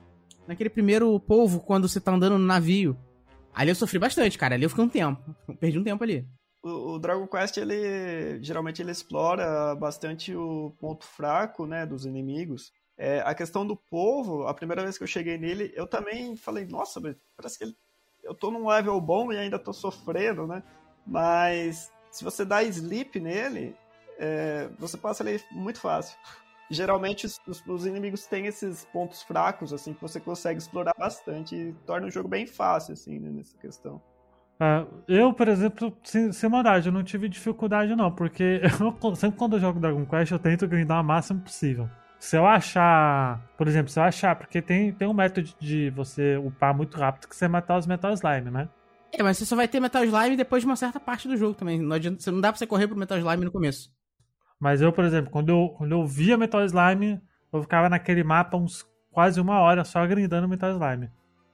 Naquele primeiro povo, quando você tá andando no navio. Ali eu sofri bastante, cara. Ali eu fiquei um tempo. Perdi um tempo ali. O, Dragon Quest, ele geralmente ele explora bastante o ponto fraco, né, dos inimigos. É, a questão do povo, a primeira vez que eu cheguei nele, eu também falei, nossa, parece que ele, eu tô num level bom e ainda tô sofrendo, né? Mas se você dá sleep nele, é, você passa ele muito fácil. Geralmente os, os- os inimigos têm esses pontos fracos, assim, que você consegue explorar bastante e torna o jogo bem fácil, assim, né, nessa questão. É, eu, por exemplo, sem, sem maldade, eu não tive dificuldade não, porque eu, sempre quando eu jogo Dragon Quest eu tento grindar o máximo possível. Se eu achar, por exemplo, se eu achar, porque tem, tem um método de você upar muito rápido que você matar os Metal Slime, né? É, mas você só vai ter Metal Slime depois de uma certa parte do jogo também. Não, adianta, não dá pra você correr pro Metal Slime no começo. Mas eu, por exemplo, quando eu, quando eu via Metal Slime, eu ficava naquele mapa uns quase uma hora só grindando Metal Slime.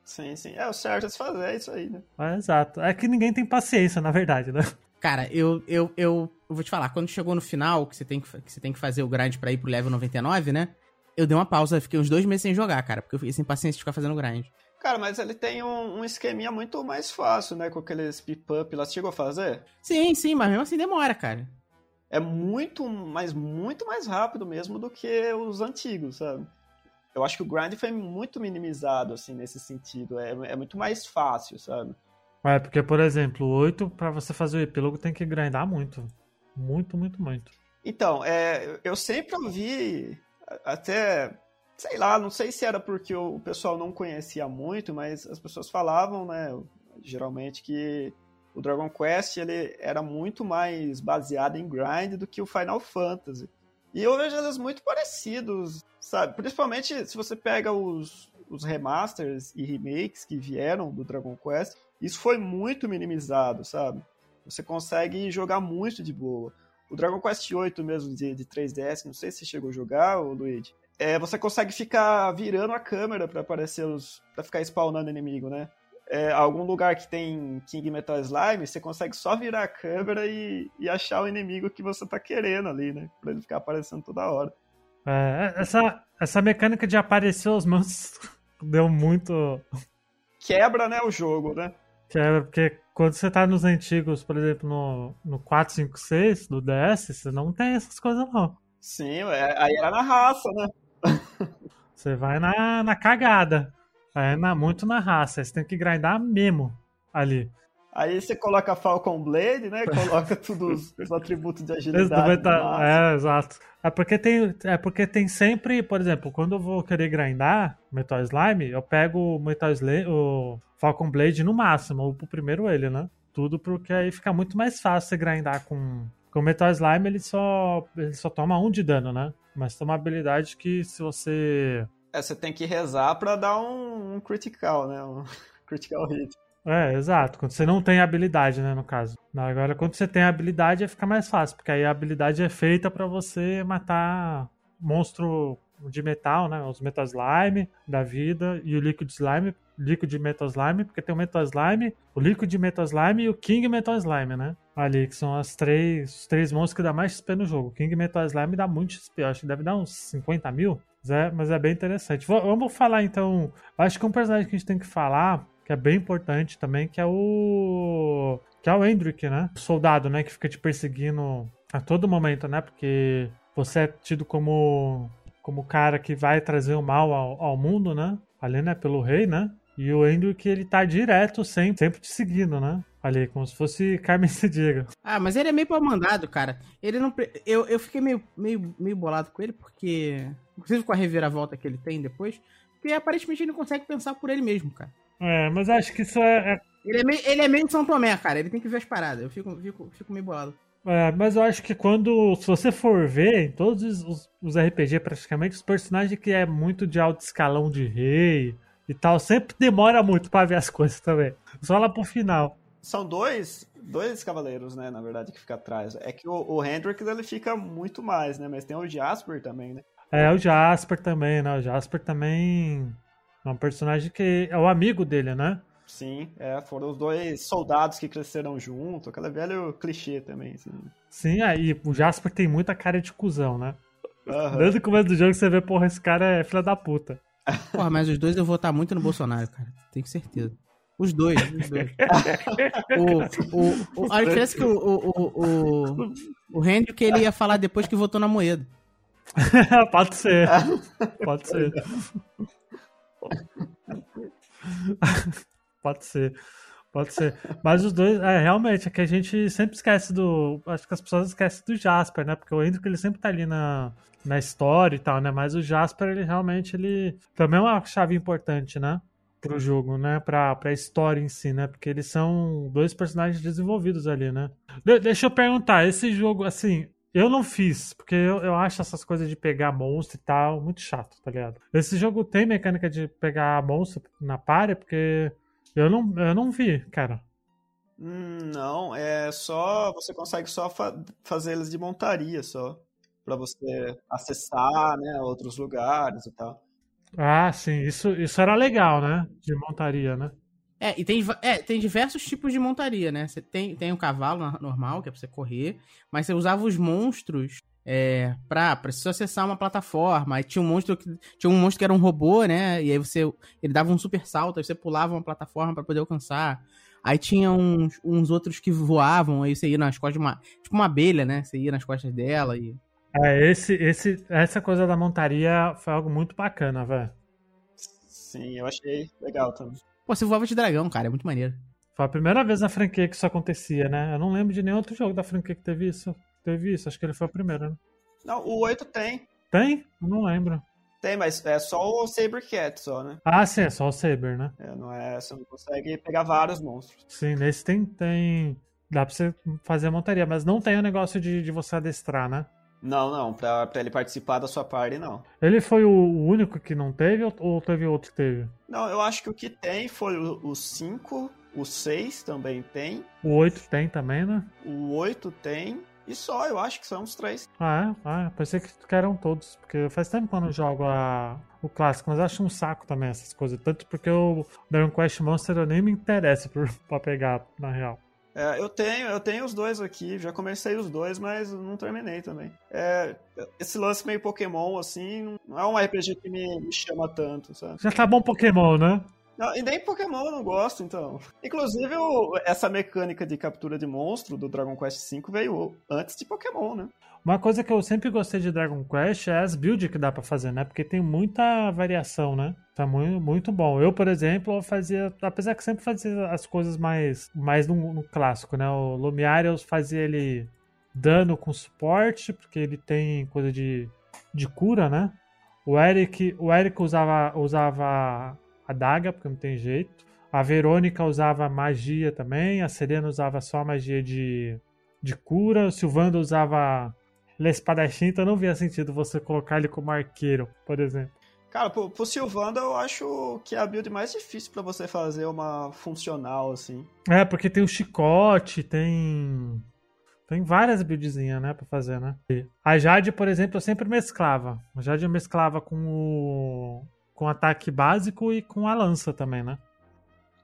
Sim, sim. É, o certo é se fazer, é isso aí, né? É, exato. É que ninguém tem paciência, na verdade, né? Cara, eu, eu, eu, eu vou te falar, quando chegou no final, que você tem que, que você tem que fazer o grind pra ir pro level 99, né? Eu dei uma pausa, fiquei uns dois meses sem jogar, cara, porque eu fiquei sem paciência de ficar fazendo grind. Cara, mas ele tem um, um esqueminha muito mais fácil, né? Com aqueles pip-up lá. Você chegou a fazer? Sim, sim, mas mesmo assim demora, cara. É muito, mas muito mais rápido mesmo do que os antigos, sabe? Eu acho que o grind foi muito minimizado, assim, nesse sentido. É, é muito mais fácil, sabe? É, porque, por exemplo, o 8, pra você fazer o epílogo, tem que grindar muito. Muito, muito, muito. Então, é, eu sempre ouvi, até, sei lá, não sei se era porque o pessoal não conhecia muito, mas as pessoas falavam, né, geralmente que o Dragon Quest ele era muito mais baseado em grind do que o Final Fantasy. E eu vejo eles muito parecidos, sabe? Principalmente se você pega os, os remasters e remakes que vieram do Dragon Quest, isso foi muito minimizado, sabe? Você consegue jogar muito de boa. O Dragon Quest VIII mesmo de, de 3DS, não sei se você chegou a jogar, Luigi. É, você consegue ficar virando a câmera pra aparecer os. para ficar spawnando inimigo, né? É, algum lugar que tem King Metal Slime, você consegue só virar a câmera e, e achar o inimigo que você tá querendo ali, né? Pra ele ficar aparecendo toda hora. É, essa, essa mecânica de aparecer os monstros deu muito. Quebra, né, o jogo, né? Quebra, porque quando você tá nos antigos, por exemplo, no, no 456 do DS, você não tem essas coisas, não. Sim, é, aí era na raça, né? Você vai na, na cagada. É na, muito na raça. Você tem que grindar mesmo ali. Aí você coloca Falcon Blade, né? Coloca todos os atributos de agilidade. Tá... É, exato. É porque, tem, é porque tem sempre, por exemplo, quando eu vou querer grindar Metal Slime, eu pego o Metal Slime, o Falcon Blade no máximo, ou pro primeiro ele, né? Tudo porque aí fica muito mais fácil você grindar com. Com o Metal Slime ele só, ele só toma um de dano, né? Mas tem uma habilidade que se você. É, você tem que rezar pra dar um, um critical, né? Um critical hit. É, exato. Quando você não tem habilidade, né, no caso. Agora, quando você tem habilidade, fica mais fácil, porque aí a habilidade é feita para você matar monstro de metal, né? Os Metal Slime da vida e o Liquid Slime, Liquid Metal Slime, porque tem o Metal Slime, o Liquid Metal Slime e o King Metal Slime, né? Ali, que são as três, os três monstros que dá mais XP no jogo. O King Metal Slime dá muito XP, acho que deve dar uns 50 mil, mas é, mas é bem interessante. vamos falar então, acho que um personagem que a gente tem que falar, que é bem importante também, que é o que é o Hendrick, né? O soldado, né, que fica te perseguindo a todo momento, né? Porque você é tido como como cara que vai trazer o mal ao, ao mundo, né? Ali, né? Pelo rei, né? E o Hendrick, ele tá direto, sempre, sempre te seguindo, né? Ali, como se fosse Carmen Diga. Ah, mas ele é meio pau mandado, cara. Ele não. Eu, eu fiquei meio, meio, meio bolado com ele, porque. Inclusive com a reviravolta que ele tem depois. Porque aparentemente ele não consegue pensar por ele mesmo, cara. É, mas acho que isso é. é ele é meio, ele é meio São Tomé, cara. Ele tem que ver as paradas. Eu fico, fico, fico meio bolado. É, mas eu acho que quando. Se você for ver, em todos os, os RPG, praticamente, os personagens que é muito de alto escalão de rei e tal, sempre demora muito para ver as coisas também. Só lá pro final. São dois, dois cavaleiros, né, na verdade, que fica atrás. É que o, o Hendrix, ele fica muito mais, né? Mas tem o Jasper também, né? É, o Jasper também, né? O Jasper também é um personagem que é o amigo dele, né? Sim, é, foram os dois soldados que cresceram junto, aquele velho clichê também. Assim. Sim, aí o Jasper tem muita cara de cuzão, né? Uhum. Desde o começo do jogo você vê, porra, esse cara é filha da puta. Porra, mas os dois eu vou estar muito no Bolsonaro, cara. Tenho certeza. Os dois, os dois. o, o, o, a diferença é que o, o, o, o Henry que ele ia falar depois que votou na moeda. Pode ser. Pode ser. Pode ser. Pode ser. Mas os dois, é, realmente, é que a gente sempre esquece do. Acho que as pessoas esquecem do Jasper, né? Porque o Hendrick ele sempre tá ali na, na história e tal, né? Mas o Jasper, ele realmente, ele também é uma chave importante, né? Pro jogo, né? Pra, pra história em si, né? Porque eles são dois personagens desenvolvidos ali, né? De deixa eu perguntar, esse jogo, assim, eu não fiz, porque eu, eu acho essas coisas de pegar monstro e tal muito chato, tá ligado? Esse jogo tem mecânica de pegar monstro na party, porque eu não, eu não vi, cara. Hum, não, é só. Você consegue só fa fazer eles de montaria só. para você acessar, né, outros lugares e tal. Ah, sim. Isso, isso era legal, né? De montaria, né? É, e tem, é, tem diversos tipos de montaria, né? Você tem, tem o cavalo normal, que é pra você correr, mas você usava os monstros é, pra, pra você acessar uma plataforma. Aí tinha um monstro que, tinha um monstro que era um robô, né? E aí você. Ele dava um super salto, aí você pulava uma plataforma para poder alcançar. Aí tinha uns, uns outros que voavam, aí você ia nas costas de uma. Tipo uma abelha, né? Você ia nas costas dela e. É, esse, esse, essa coisa da montaria foi algo muito bacana, velho. Sim, eu achei legal também. Pô, você voava de dragão, cara, é muito maneiro. Foi a primeira vez na franquia que isso acontecia, né? Eu não lembro de nenhum outro jogo da franquia que teve isso teve isso. Acho que ele foi o primeiro, né? Não, o 8 tem. Tem? Eu não lembro. Tem, mas é só o Saber Cat só, né? Ah, sim, é só o Saber, né? É, não é, você não consegue pegar vários monstros. Sim, nesse tem, tem. Dá pra você fazer a montaria, mas não tem o negócio de, de você adestrar, né? Não, não, pra, pra ele participar da sua party, não. Ele foi o único que não teve ou teve outro que teve? Não, eu acho que o que tem foi o 5, o 6 também tem. O 8 tem também, né? O 8 tem. E só, eu acho que são uns três. Ah, é? Ah, pensei que eram todos. Porque faz tempo que eu não jogo a, o clássico, mas acho um saco também essas coisas. Tanto porque o Dragon Quest Monster eu nem me interessa pra pegar, na real. É, eu tenho, eu tenho os dois aqui, já comecei os dois, mas não terminei também. É, esse lance meio Pokémon, assim, não é um RPG que me, me chama tanto, sabe? Já tá bom Pokémon, né? Não, e nem Pokémon eu não gosto, então. Inclusive, essa mecânica de captura de monstro do Dragon Quest V veio antes de Pokémon, né? Uma coisa que eu sempre gostei de Dragon Quest é as builds que dá para fazer, né? Porque tem muita variação, né? Tá muito, muito bom. Eu, por exemplo, fazia, apesar que sempre fazia as coisas mais, mais no, no clássico, né? O Lumiar eu fazia ele dano com suporte, porque ele tem coisa de, de cura, né? O Eric, o Eric usava, usava a daga, porque não tem jeito. A Verônica usava magia também. A Serena usava só magia de, de cura. O Silvando usava ele é espadachim, então não via sentido você colocar ele como arqueiro, por exemplo. Cara, pro, pro Silvando eu acho que é a build mais difícil para você fazer uma funcional, assim. É, porque tem o chicote, tem. Tem várias buildzinhas, né, pra fazer, né? A Jade, por exemplo, eu sempre mesclava. A Jade eu mesclava com o. com ataque básico e com a lança também, né?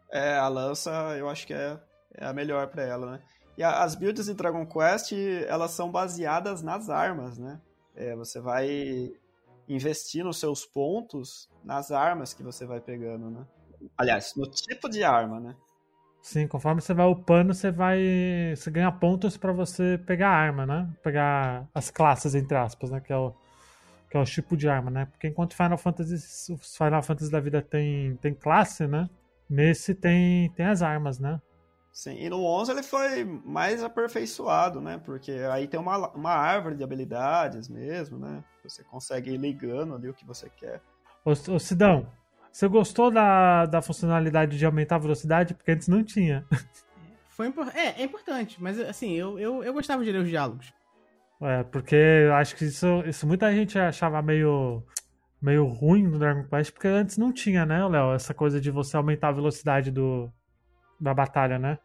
É, a lança eu acho que é, é a melhor para ela, né? E a, as builds em Dragon Quest, elas são baseadas nas armas, né? É, você vai investir nos seus pontos nas armas que você vai pegando, né? Aliás, no tipo de arma, né? Sim, conforme você vai upando, você vai. Você ganha pontos para você pegar arma, né? Pegar as classes, entre aspas, né? Que é o, que é o tipo de arma, né? Porque enquanto Final Fantasy, os Final Fantasy da vida tem, tem classe, né? Nesse tem, tem as armas, né? Sim, e no 11 ele foi mais aperfeiçoado, né? Porque aí tem uma, uma árvore de habilidades mesmo, né? Você consegue ir ligando ali o que você quer. Ô, ô Sidão, você gostou da, da funcionalidade de aumentar a velocidade? Porque antes não tinha. Foi é, é importante, mas assim, eu, eu, eu gostava de ler os diálogos. É, porque eu acho que isso, isso muita gente achava meio, meio ruim no Dragon Quest, porque antes não tinha, né, Léo? Essa coisa de você aumentar a velocidade do, da batalha, né?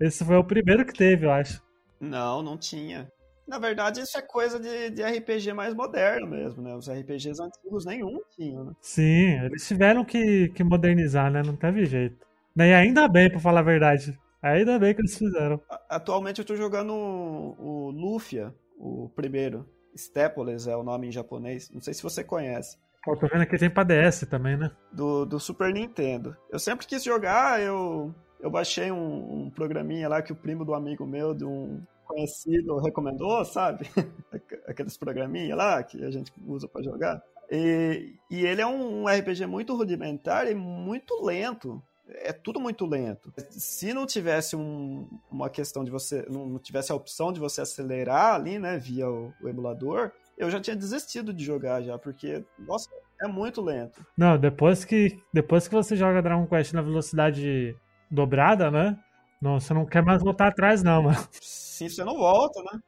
Esse foi o primeiro que teve, eu acho. Não, não tinha. Na verdade, isso é coisa de, de RPG mais moderno mesmo, né? Os RPGs antigos nenhum tinham, né? Sim, eles tiveram que, que modernizar, né? Não teve jeito. E ainda bem, pra falar a verdade. Ainda bem que eles fizeram. Atualmente eu tô jogando o, o Lufia, o primeiro. Stepoles é o nome em japonês. Não sei se você conhece. Pô, tô vendo que tem pra DS também, né? Do, do Super Nintendo. Eu sempre quis jogar, eu eu baixei um, um, programinha lá que o primo do amigo meu, de um conhecido, recomendou, sabe? Aqueles programinha lá que a gente usa para jogar. E, e, ele é um, um RPG muito rudimentar e muito lento. É tudo muito lento. Se não tivesse um, uma questão de você. Não tivesse a opção de você acelerar ali, né, via o, o emulador, eu já tinha desistido de jogar já, porque, nossa, é muito lento. Não, depois que, depois que você joga Dragon Quest na velocidade dobrada, né? Não, você não quer mais voltar atrás, não, mano. Sim, você não volta, né?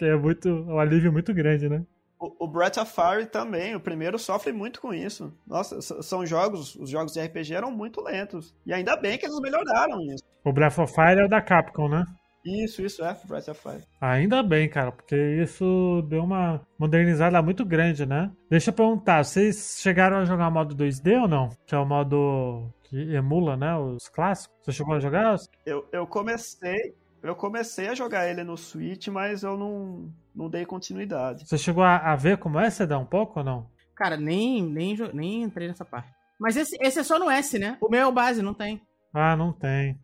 É muito, é um alívio muito grande, né? O, o Breath of Fire também, o primeiro sofre muito com isso. Nossa, são jogos, os jogos de RPG eram muito lentos. E ainda bem que eles melhoraram isso. O Breath of Fire é o da Capcom, né? Isso, isso é Breath of Fire. Ainda bem, cara, porque isso deu uma modernizada muito grande, né? Deixa eu perguntar, vocês chegaram a jogar o modo 2D ou não? Que é o modo que emula, né, os clássicos. Você chegou a jogar? Eu, eu comecei, eu comecei a jogar ele no Switch, mas eu não, não dei continuidade. Você chegou a, a ver como é? Você dá um pouco ou não? Cara, nem, nem, nem entrei nessa parte. Mas esse, esse é só no S, né? O meu é o base, não tem. Ah, não tem.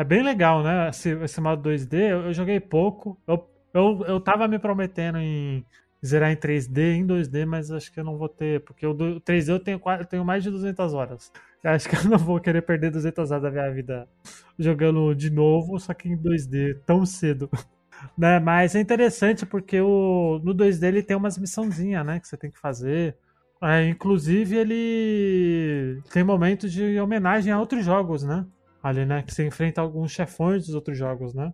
É bem legal, né? Esse, esse modo 2D, eu, eu joguei pouco. Eu, eu, eu tava me prometendo em zerar em 3D, em 2D, mas acho que eu não vou ter, porque o 3D eu tenho, eu tenho mais de 200 horas. Eu acho que eu não vou querer perder 200 horas da minha vida jogando de novo, só que em 2D, tão cedo. né? Mas é interessante porque o, no 2D ele tem umas missãozinhas, né, que você tem que fazer. É, inclusive ele tem momentos de homenagem a outros jogos, né? Ali, né? Que você enfrenta alguns chefões dos outros jogos, né?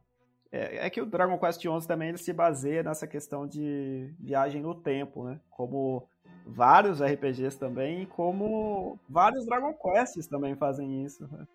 É, é, que o Dragon Quest XI também ele se baseia nessa questão de viagem no tempo, né? Como vários RPGs também, como vários Dragon Quests também fazem isso. Né?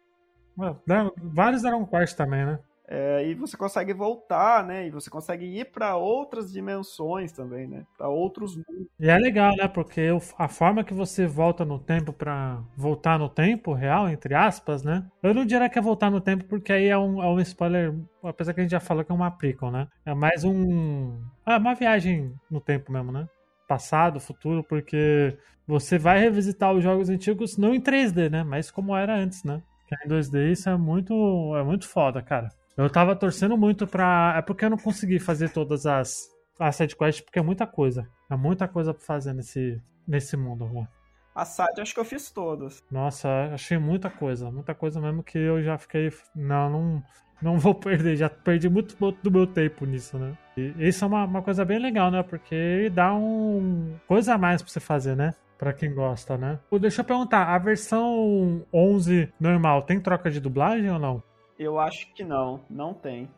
Vários Dragon Quest também, né? É, e você consegue voltar, né? E você consegue ir para outras dimensões também, né? Para outros mundos. E é legal, né? Porque a forma que você volta no tempo para voltar no tempo real, entre aspas, né? Eu não diria que é voltar no tempo porque aí é um, é um spoiler, apesar que a gente já falou que é uma prequel, né? É mais um, é uma viagem no tempo mesmo, né? Passado, futuro, porque você vai revisitar os jogos antigos não em 3D, né? Mas como era antes, né? Que em 2D isso é muito, é muito foda, cara. Eu tava torcendo muito pra. É porque eu não consegui fazer todas as, as sidequests, porque é muita coisa. É muita coisa pra fazer nesse, nesse mundo, né? A side acho que eu fiz todas. Nossa, achei muita coisa. Muita coisa mesmo que eu já fiquei. Não, não, não vou perder. Já perdi muito do meu tempo nisso, né? E isso é uma, uma coisa bem legal, né? Porque dá um. coisa a mais pra você fazer, né? Pra quem gosta, né? Deixa eu perguntar, a versão 11 normal tem troca de dublagem ou não? Eu acho que não, não tem.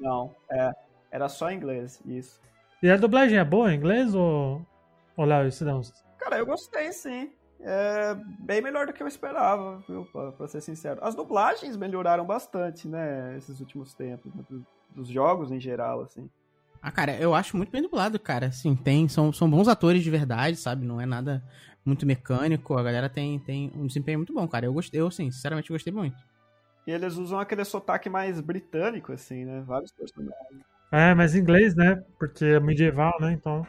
Não, é. Era só inglês, isso. E a dublagem é boa em inglês ou. Ou Léo, isso não? Cara, eu gostei sim. É bem melhor do que eu esperava, viu? Pra, pra ser sincero. As dublagens melhoraram bastante, né? Esses últimos tempos, né, dos jogos em geral, assim. Ah, cara, eu acho muito bem dublado, cara. Assim, tem, são, são bons atores de verdade, sabe? Não é nada muito mecânico. A galera tem, tem um desempenho muito bom, cara. Eu gostei, eu, assim, sinceramente gostei muito. E eles usam aquele sotaque mais britânico, assim, né? Vários personagens. É, mas em inglês, né? Porque é medieval, né? Então.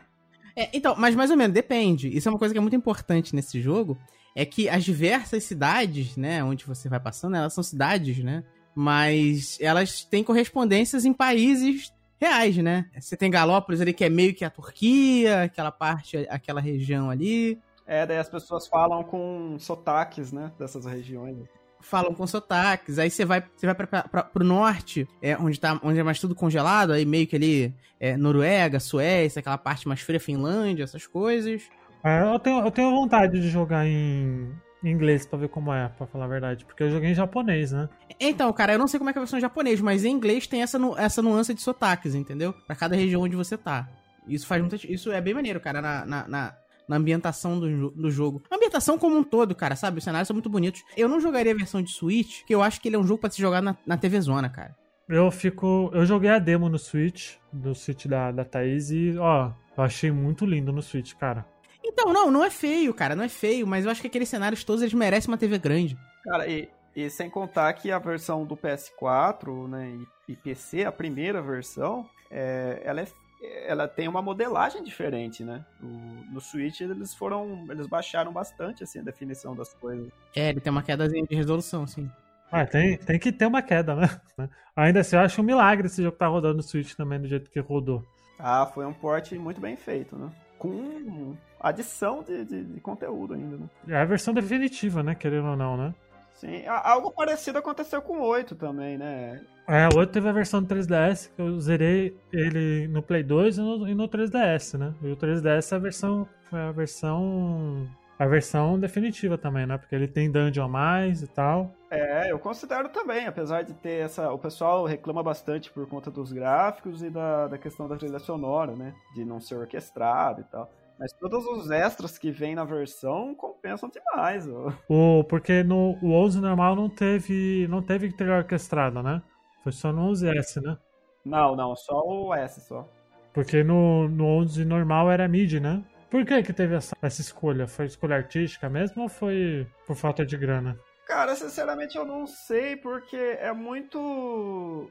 É, então, mas mais ou menos, depende. Isso é uma coisa que é muito importante nesse jogo. É que as diversas cidades, né, onde você vai passando, elas são cidades, né? Mas elas têm correspondências em países reais, né? Você tem Galópolis ali, que é meio que a Turquia, aquela parte, aquela região ali. É, daí as pessoas falam com sotaques, né, dessas regiões falam com sotaques. Aí você vai, você vai pra, pra, pro norte, é, onde, tá, onde é mais tudo congelado, aí meio que ali é, Noruega, Suécia, aquela parte mais fria, Finlândia, essas coisas. É, eu, tenho, eu tenho vontade de jogar em, em inglês pra ver como é, pra falar a verdade. Porque eu joguei em japonês, né? Então, cara, eu não sei como é que é a versão em japonês, mas em inglês tem essa, essa nuance de sotaques, entendeu? Pra cada região onde você tá. Isso faz muita. Isso é bem maneiro, cara, na, na, na na ambientação do, do jogo. A ambientação como um todo, cara, sabe? Os cenários são muito bonitos. Eu não jogaria a versão de Switch, porque eu acho que ele é um jogo para se jogar na, na TV Zona, cara. Eu fico. Eu joguei a demo no Switch, do Switch da, da Thaís, e, ó, eu achei muito lindo no Switch, cara. Então, não, não é feio, cara, não é feio, mas eu acho que aqueles cenários todos eles merecem uma TV grande. Cara, e, e sem contar que a versão do PS4, né, e, e PC, a primeira versão, é, ela é ela tem uma modelagem diferente, né? No, no Switch eles foram, eles baixaram bastante assim a definição das coisas. É, ele tem uma queda de resolução, sim. Ah, tem, tem que ter uma queda, né? Ainda assim, eu acho um milagre esse jogo tá rodando no Switch também do jeito que rodou. Ah, foi um port muito bem feito, né? Com adição de, de, de conteúdo ainda, né? É a versão definitiva, né? Querendo ou não, né? Sim, algo parecido aconteceu com o 8 também, né? É, o 8 teve a versão do 3DS, que eu zerei ele no Play 2 e no, e no 3DS, né? E o 3DS é a versão. É a versão. A versão definitiva também, né? Porque ele tem dungeon a mais e tal. É, eu considero também, apesar de ter essa. O pessoal reclama bastante por conta dos gráficos e da, da questão da trilha sonora, né? De não ser orquestrado e tal. Mas todos os extras que vem na versão compensam demais. Ó. O, porque no o 11 normal não teve, não teve trilha orquestrada, né? Foi só no 11S, né? Não, não, só o S só. Porque no, no 11 normal era MIDI, né? Por que que teve essa, essa escolha? Foi escolha artística mesmo ou foi por falta de grana? Cara, sinceramente eu não sei, porque é muito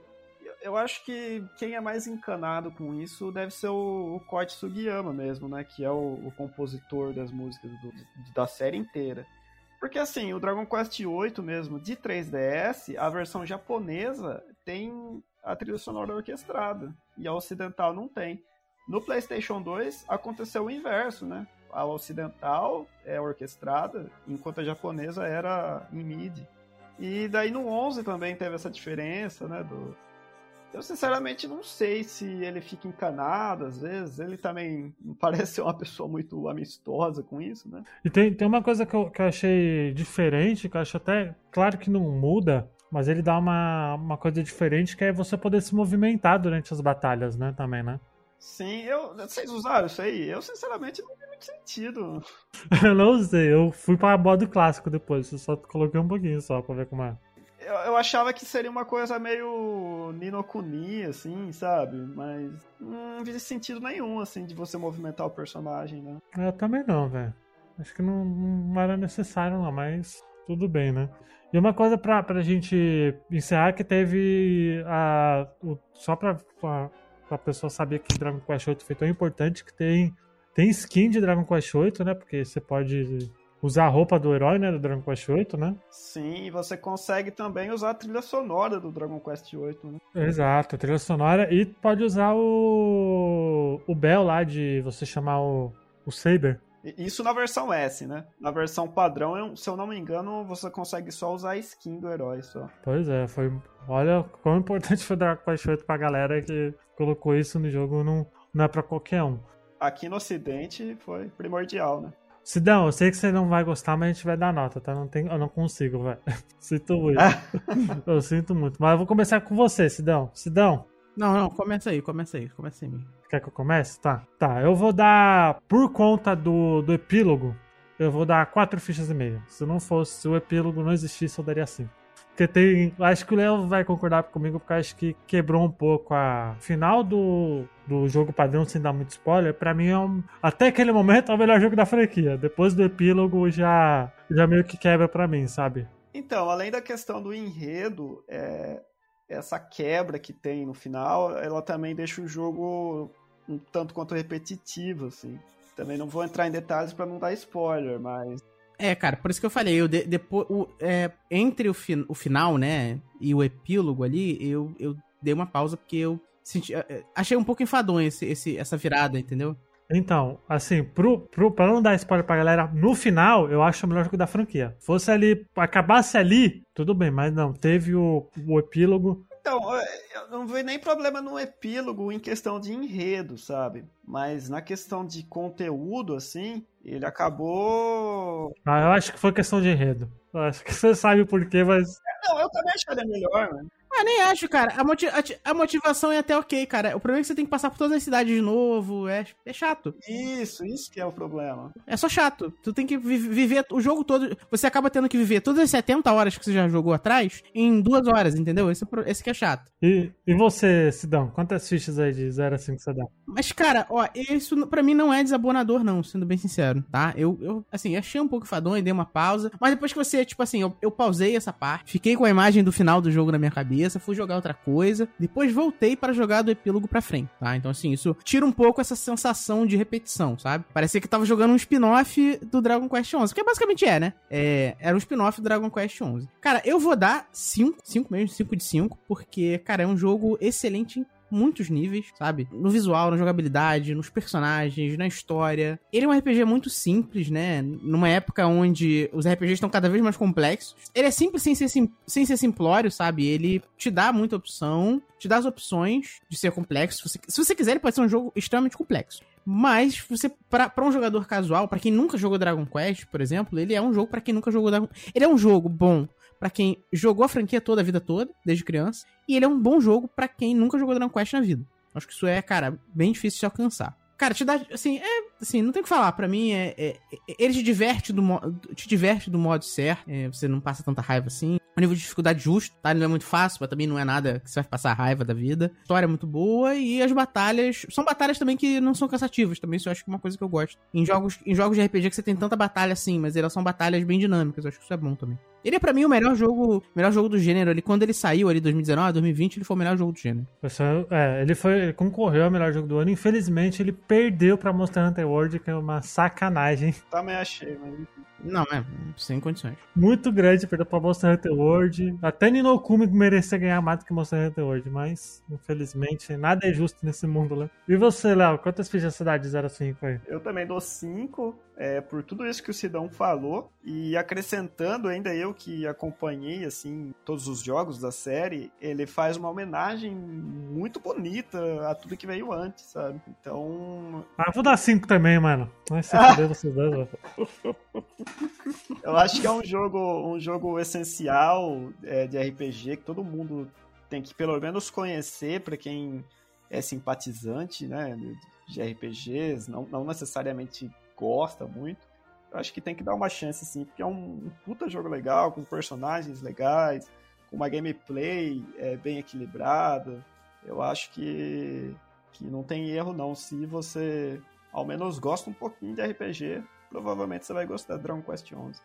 eu acho que quem é mais encanado com isso deve ser o, o Koichi Sugiyama mesmo, né? Que é o, o compositor das músicas do, da série inteira. Porque assim, o Dragon Quest VIII mesmo, de 3DS, a versão japonesa tem a trilha sonora orquestrada. E a ocidental não tem. No PlayStation 2 aconteceu o inverso, né? A ocidental é orquestrada, enquanto a japonesa era em MIDI. E daí no 11 também teve essa diferença, né? Do, eu sinceramente não sei se ele fica encanado, às vezes. Ele também parece ser uma pessoa muito amistosa com isso, né? E tem, tem uma coisa que eu, que eu achei diferente, que eu acho até. Claro que não muda, mas ele dá uma, uma coisa diferente que é você poder se movimentar durante as batalhas, né? Também, né? Sim, eu, vocês usaram isso aí? Eu, sinceramente, não vi muito sentido. eu não usei, eu fui para modo clássico depois, eu só coloquei um pouquinho só pra ver como é eu, eu achava que seria uma coisa meio Ninokuni, assim, sabe? Mas não vi sentido nenhum, assim, de você movimentar o personagem, né? Eu também não, velho. Acho que não, não era necessário, não, mas tudo bem, né? E uma coisa pra, pra gente encerrar que teve a. O, só pra, pra, pra pessoa saber que Dragon Quest VIII foi tão importante que tem, tem skin de Dragon Quest VIII, né? Porque você pode usar a roupa do herói, né? Do Dragon Quest VIII, né? Sim, e você consegue também usar a trilha sonora do Dragon Quest VIII, né? Exato, a trilha sonora. E pode usar o. O Bell lá de você chamar o, o Saber. Isso na versão S, né? Na versão padrão, se eu não me engano, você consegue só usar a skin do herói só. Pois é, foi. Olha quão importante foi o Dragon Quest VIII pra galera que colocou isso no jogo, não, não é pra qualquer um. Aqui no ocidente foi primordial, né? Sidão, eu sei que você não vai gostar, mas a gente vai dar nota, tá? Não tem, eu não consigo, velho. Sinto muito. eu sinto muito. Mas eu vou começar com você, Sidão. Sidão. Não, não, começa aí, começa aí, começa aí. Quer que eu comece? Tá. Tá, eu vou dar, por conta do, do epílogo, eu vou dar quatro fichas e meia. Se não fosse, se o epílogo não existisse, eu daria cinco. Porque tem. Acho que o Léo vai concordar comigo, porque acho que quebrou um pouco a final do, do jogo padrão, sem dar muito spoiler. Pra mim, é um, até aquele momento, é o melhor jogo da franquia. Depois do epílogo, já, já meio que quebra pra mim, sabe? Então, além da questão do enredo, é, essa quebra que tem no final, ela também deixa o jogo um tanto quanto repetitivo, assim. Também não vou entrar em detalhes para não dar spoiler, mas. É, cara, por isso que eu falei, eu de, depois, o, é, entre o, fi, o final, né, e o epílogo ali, eu, eu dei uma pausa porque eu senti, achei um pouco enfadonho esse, esse, essa virada, entendeu? Então, assim, pro, pro, pra não dar spoiler pra galera, no final, eu acho o melhor jogo da franquia. Fosse ali, acabasse ali, tudo bem, mas não, teve o, o epílogo, então, eu não vejo nem problema no epílogo em questão de enredo, sabe? Mas na questão de conteúdo, assim, ele acabou. Ah, eu acho que foi questão de enredo. Eu acho que você sabe por quê, mas. Não, eu também acharia melhor, mano. Ah, nem acho, cara. A, motiv a, motivação é até ok, cara. O problema é que você tem que passar por todas as cidades de novo. É, é chato. Isso, isso que é o problema. É só chato. Tu tem que vi viver o jogo todo. Você acaba tendo que viver todas as 70 horas que você já jogou atrás em duas horas, entendeu? Esse, é esse que é chato. E, e você, Sidão? Quantas fichas aí de 0 a 5 você dá? Mas, cara, ó, isso pra mim não é desabonador, não, sendo bem sincero, tá? Eu, eu assim, achei um pouco fadonho, dei uma pausa. Mas depois que você, tipo assim, eu, eu pausei essa parte, fiquei com a imagem do final do jogo na minha cabeça, fui jogar outra coisa, depois voltei para jogar do epílogo pra frente, tá? Então, assim, isso tira um pouco essa sensação de repetição, sabe? Parecia que tava jogando um spin-off do Dragon Quest 11, que basicamente é, né? É, era um spin-off do Dragon Quest 11. Cara, eu vou dar 5, 5 mesmo, 5 de 5, porque, cara, é um jogo excelente muitos níveis, sabe? No visual, na jogabilidade, nos personagens, na história. Ele é um RPG muito simples, né? Numa época onde os RPGs estão cada vez mais complexos. Ele é simples sem ser, sim, sem ser simplório, sabe? Ele te dá muita opção, te dá as opções de ser complexo. Se você, se você quiser, ele pode ser um jogo extremamente complexo. Mas você para um jogador casual, para quem nunca jogou Dragon Quest, por exemplo, ele é um jogo para quem nunca jogou Dragon Ele é um jogo bom para quem jogou a franquia toda a vida toda, desde criança, e ele é um bom jogo para quem nunca jogou Dragon Quest na vida. Acho que isso é, cara, bem difícil de alcançar. Cara, te dá, assim, é, assim, não tem o que falar. Para mim, é, é, é, ele te diverte do, te diverte do modo certo. É, você não passa tanta raiva assim. O nível de dificuldade justo, tá? Não é muito fácil, mas também não é nada que você vai passar raiva da vida. A história é muito boa e as batalhas... São batalhas também que não são cansativas. Também isso eu acho que é uma coisa que eu gosto. Em jogos, em jogos de RPG que você tem tanta batalha assim, mas elas são batalhas bem dinâmicas. Eu acho que isso é bom também. Ele é pra mim o melhor jogo, melhor jogo do gênero. Ele, quando ele saiu ali, 2019, 2020, ele foi o melhor jogo do gênero. É, ele foi, ele concorreu ao melhor jogo do ano. Infelizmente, ele perdeu pra Monster Hunter World, que é uma sacanagem. Também achei, mas não, é, sem condições. Muito grande, perdeu pra Monster Hunter World. Até Ninokumi merecia ganhar mais do que Monster Hunter World, mas infelizmente nada é justo nesse mundo, né? E você, Léo, quantas fichas você dá de 0 a 5 aí? Eu também dou 5, é, por tudo isso que o Sidão falou. E acrescentando ainda eu que acompanhei, assim, todos os jogos da série, ele faz uma homenagem muito bonita a tudo que veio antes, sabe? Então... Ah, vou dar 5 também, mano. Vai se fuder vocês dois, Eu acho que é um jogo, um jogo essencial é, de RPG que todo mundo tem que pelo menos conhecer para quem é simpatizante né, de RPGs, não, não necessariamente gosta muito. Eu acho que tem que dar uma chance sim, porque é um, um puta jogo legal, com personagens legais, com uma gameplay é, bem equilibrada. Eu acho que, que não tem erro não. Se você ao menos gosta um pouquinho de RPG, provavelmente você vai gostar de Dragon Quest XI.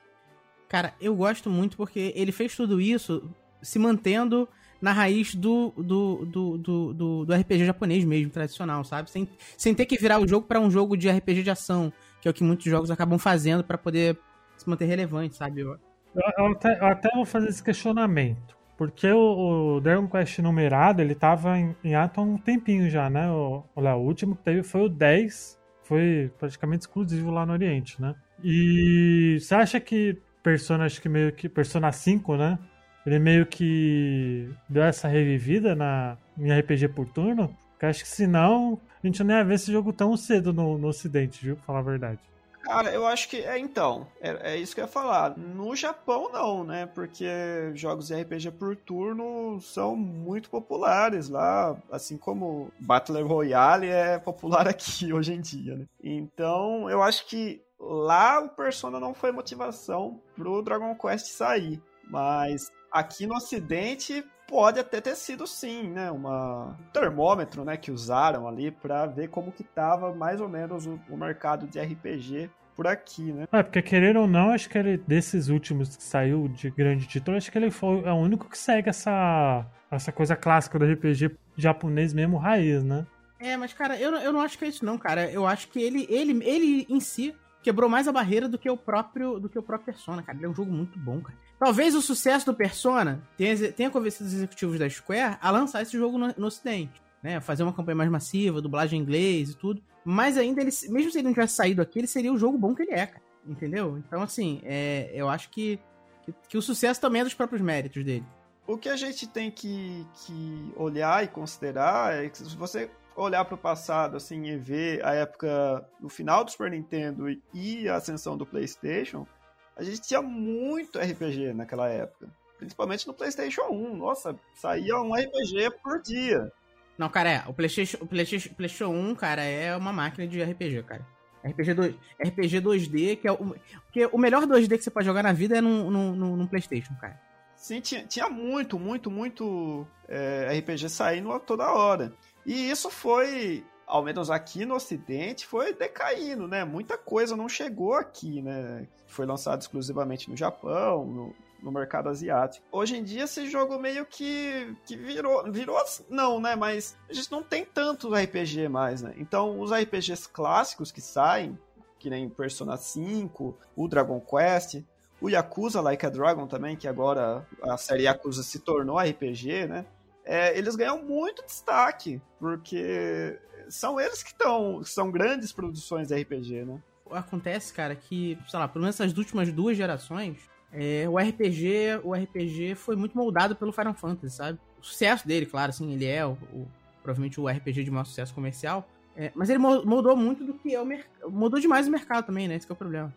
Cara, eu gosto muito porque ele fez tudo isso se mantendo na raiz do, do, do, do, do, do RPG japonês mesmo, tradicional, sabe? Sem, sem ter que virar o jogo para um jogo de RPG de ação, que é o que muitos jogos acabam fazendo para poder se manter relevante, sabe? Eu, eu, até, eu até vou fazer esse questionamento. Porque o, o, Dragon Quest numerado, ele tava em, em ato há um tempinho já, né? O, o último que teve foi o 10, foi praticamente exclusivo lá no Oriente, né? E você acha que Persona, acho que meio que Persona 5, né? Ele meio que deu essa revivida na, em RPG por turno? Porque acho que senão a gente não ia ver esse jogo tão cedo no, no ocidente, viu? Pra falar a verdade. Cara, eu acho que é então. É, é, isso que eu ia falar. No Japão, não, né? Porque jogos de RPG por turno são muito populares lá, assim como Battle Royale é popular aqui hoje em dia, né? Então, eu acho que lá o Persona não foi motivação pro Dragon Quest sair. Mas aqui no Ocidente pode até ter sido sim, né, uma um termômetro, né, que usaram ali para ver como que tava mais ou menos o, o, mercado de RPG por aqui, né? É, porque querer ou não, acho que ele desses últimos que saiu de grande título, acho que ele foi é o único que segue essa essa coisa clássica do RPG japonês mesmo raiz, né? É, mas cara, eu, eu não acho que é isso não, cara. Eu acho que ele ele ele em si quebrou mais a barreira do que o próprio do que o próprio Persona, cara. Ele é um jogo muito bom, cara. Talvez o sucesso do Persona tenha, tenha convencido os executivos da Square a lançar esse jogo no, no ocidente, né? Fazer uma campanha mais massiva, dublagem em inglês e tudo. Mas ainda, ele, mesmo se ele não tivesse saído aqui, ele seria o jogo bom que ele é, cara. Entendeu? Então, assim, é, eu acho que, que, que o sucesso também é dos próprios méritos dele. O que a gente tem que, que olhar e considerar é que se você olhar para o passado assim e ver a época no final do Super Nintendo e a ascensão do PlayStation, a gente tinha muito RPG naquela época, principalmente no PlayStation 1. Nossa, saía um RPG por dia. Não, cara, é, o PlayStation, o PlayStation, PlayStation 1, cara, é uma máquina de RPG, cara. RPG, 2, RPG 2D, que é o. Porque o melhor 2D que você pode jogar na vida é num, num, num PlayStation, cara. Sim, tinha, tinha muito, muito, muito é, RPG saindo toda hora. E isso foi, ao menos aqui no Ocidente, foi decaindo, né? Muita coisa não chegou aqui, né? Foi lançado exclusivamente no Japão, no, no mercado asiático. Hoje em dia esse jogo meio que, que virou, virou não, né, mas a gente não tem tanto RPG mais, né? Então os RPGs clássicos que saem, que nem Persona 5, o Dragon Quest, o Yakuza Like a Dragon também, que agora a série Yakuza se tornou RPG, né? É, eles ganham muito destaque, porque são eles que estão, são grandes produções de RPG, né? Acontece, cara, que, sei lá, pelo menos essas últimas duas gerações, é, o RPG, o RPG foi muito moldado pelo Final Fantasy, sabe? O sucesso dele, claro, assim, ele é o, o provavelmente o RPG de maior sucesso comercial. É, mas ele moldou muito do que é o mercado. Mudou demais o mercado também, né? Esse é o problema.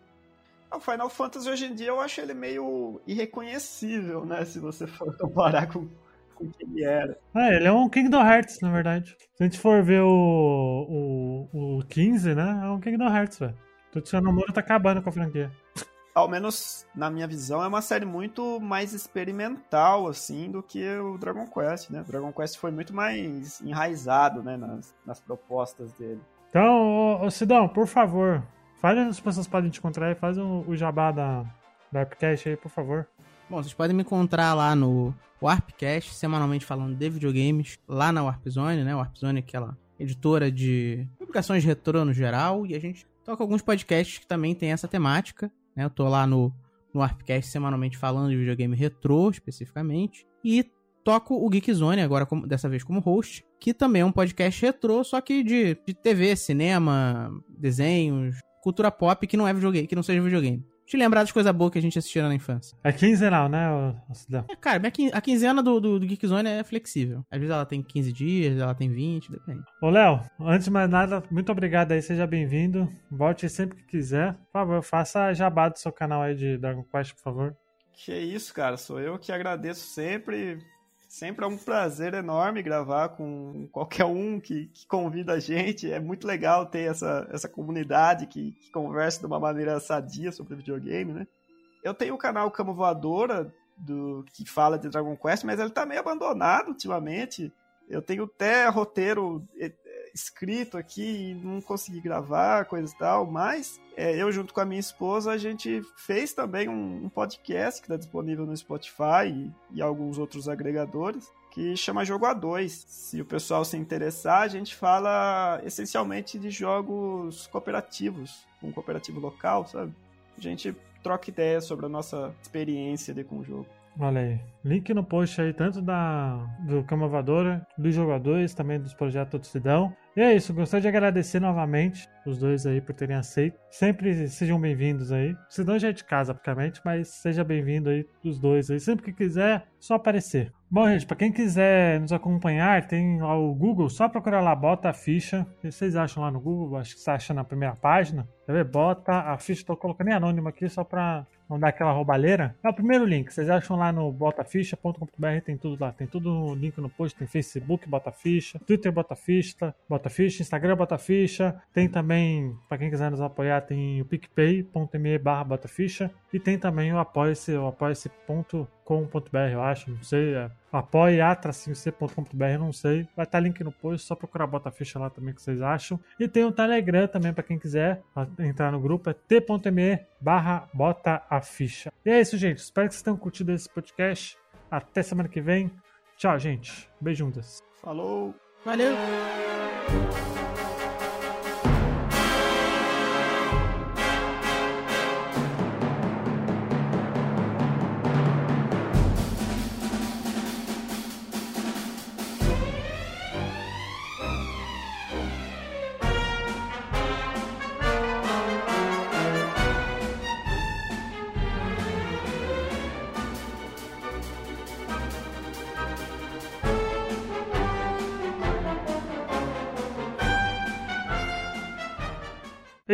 O Final Fantasy hoje em dia eu acho ele meio irreconhecível, né? Se você for comparar com, com o que ele era. É, ele é um Kingdom Hearts, na verdade. Se a gente for ver o, o, o 15, né? É um Kingdom Hearts, velho. Tetsuya Nomura tá acabando com a franquia ao menos na minha visão, é uma série muito mais experimental, assim, do que o Dragon Quest, né? O Dragon Quest foi muito mais enraizado, né, nas, nas propostas dele. Então, ô, Sidão, por favor, fale as pessoas podem te encontrar e faz o, o jabá da, da Warpcast aí, por favor. Bom, vocês podem me encontrar lá no Warpcast, semanalmente falando de videogames, lá na Warpzone, né? Warpzone é aquela editora de publicações retrô no geral, e a gente toca alguns podcasts que também tem essa temática. Né? Eu tô lá no, no Arpcast semanalmente falando de videogame retrô, especificamente. E toco o Geekzone, agora como, dessa vez como host, que também é um podcast retrô, só que de, de TV, cinema, desenhos, cultura pop que não é videogame, que não seja videogame te lembrar das coisas boas que a gente assistia na infância. É quinzenal, né, Cidão? É, cara, a quinzena do, do, do Geekzone é flexível. Às vezes ela tem 15 dias, ela tem 20, depende. Ô, Léo, antes de mais nada, muito obrigado aí, seja bem-vindo. Volte sempre que quiser. Por favor, faça jabá do seu canal aí de Dragon Quest, por favor. Que isso, cara, sou eu que agradeço sempre Sempre é um prazer enorme gravar com qualquer um que, que convida a gente. É muito legal ter essa, essa comunidade que, que conversa de uma maneira sadia sobre videogame, né? Eu tenho o canal Cama Voadora do que fala de Dragon Quest, mas ele tá meio abandonado ultimamente. Eu tenho até roteiro é, escrito aqui e não consegui gravar, coisa e tal, mas é, eu junto com a minha esposa, a gente fez também um, um podcast que está disponível no Spotify e, e, alguns outros agregadores, que chama Jogo A2. Se o pessoal se interessar, a gente fala essencialmente de jogos cooperativos, um cooperativo local, sabe? A gente troca ideias sobre a nossa experiência de com o jogo. Olha aí. Link no post aí, tanto da do Cama Voadora, dos jogadores, também dos projetos Tocidão. E é isso, gostaria de agradecer novamente os dois aí por terem aceito. Sempre sejam bem-vindos aí. Sidão já é de casa, praticamente, mas seja bem-vindo aí os dois aí. Sempre que quiser, só aparecer. Bom, gente, para quem quiser nos acompanhar, tem lá o Google, só procurar lá, bota a ficha. O que vocês acham lá no Google? Acho que você acha na primeira página. Quer ver? Bota a ficha, tô colocando em anônimo aqui só pra não dar aquela roubalheira. É o primeiro link, vocês acham lá no botaficha.com.br, tem tudo lá. Tem tudo no link no post, tem Facebook, Bota Ficha, Twitter, Bota Ficha, Bota Ficha, Instagram, Bota Ficha. Tem também, para quem quiser nos apoiar, tem o picpay.me barra. E tem também o apoia-se, o apoia-se.com com.br, eu acho, não sei. É, apoia-c.com.br, não sei. Vai estar link no post, só procurar bota ficha lá também que vocês acham. E tem o Telegram também para quem quiser entrar no grupo, é t.me barra bota a ficha. E é isso, gente. Espero que vocês tenham curtido esse podcast. Até semana que vem. Tchau, gente. Beijundas. Falou. Valeu.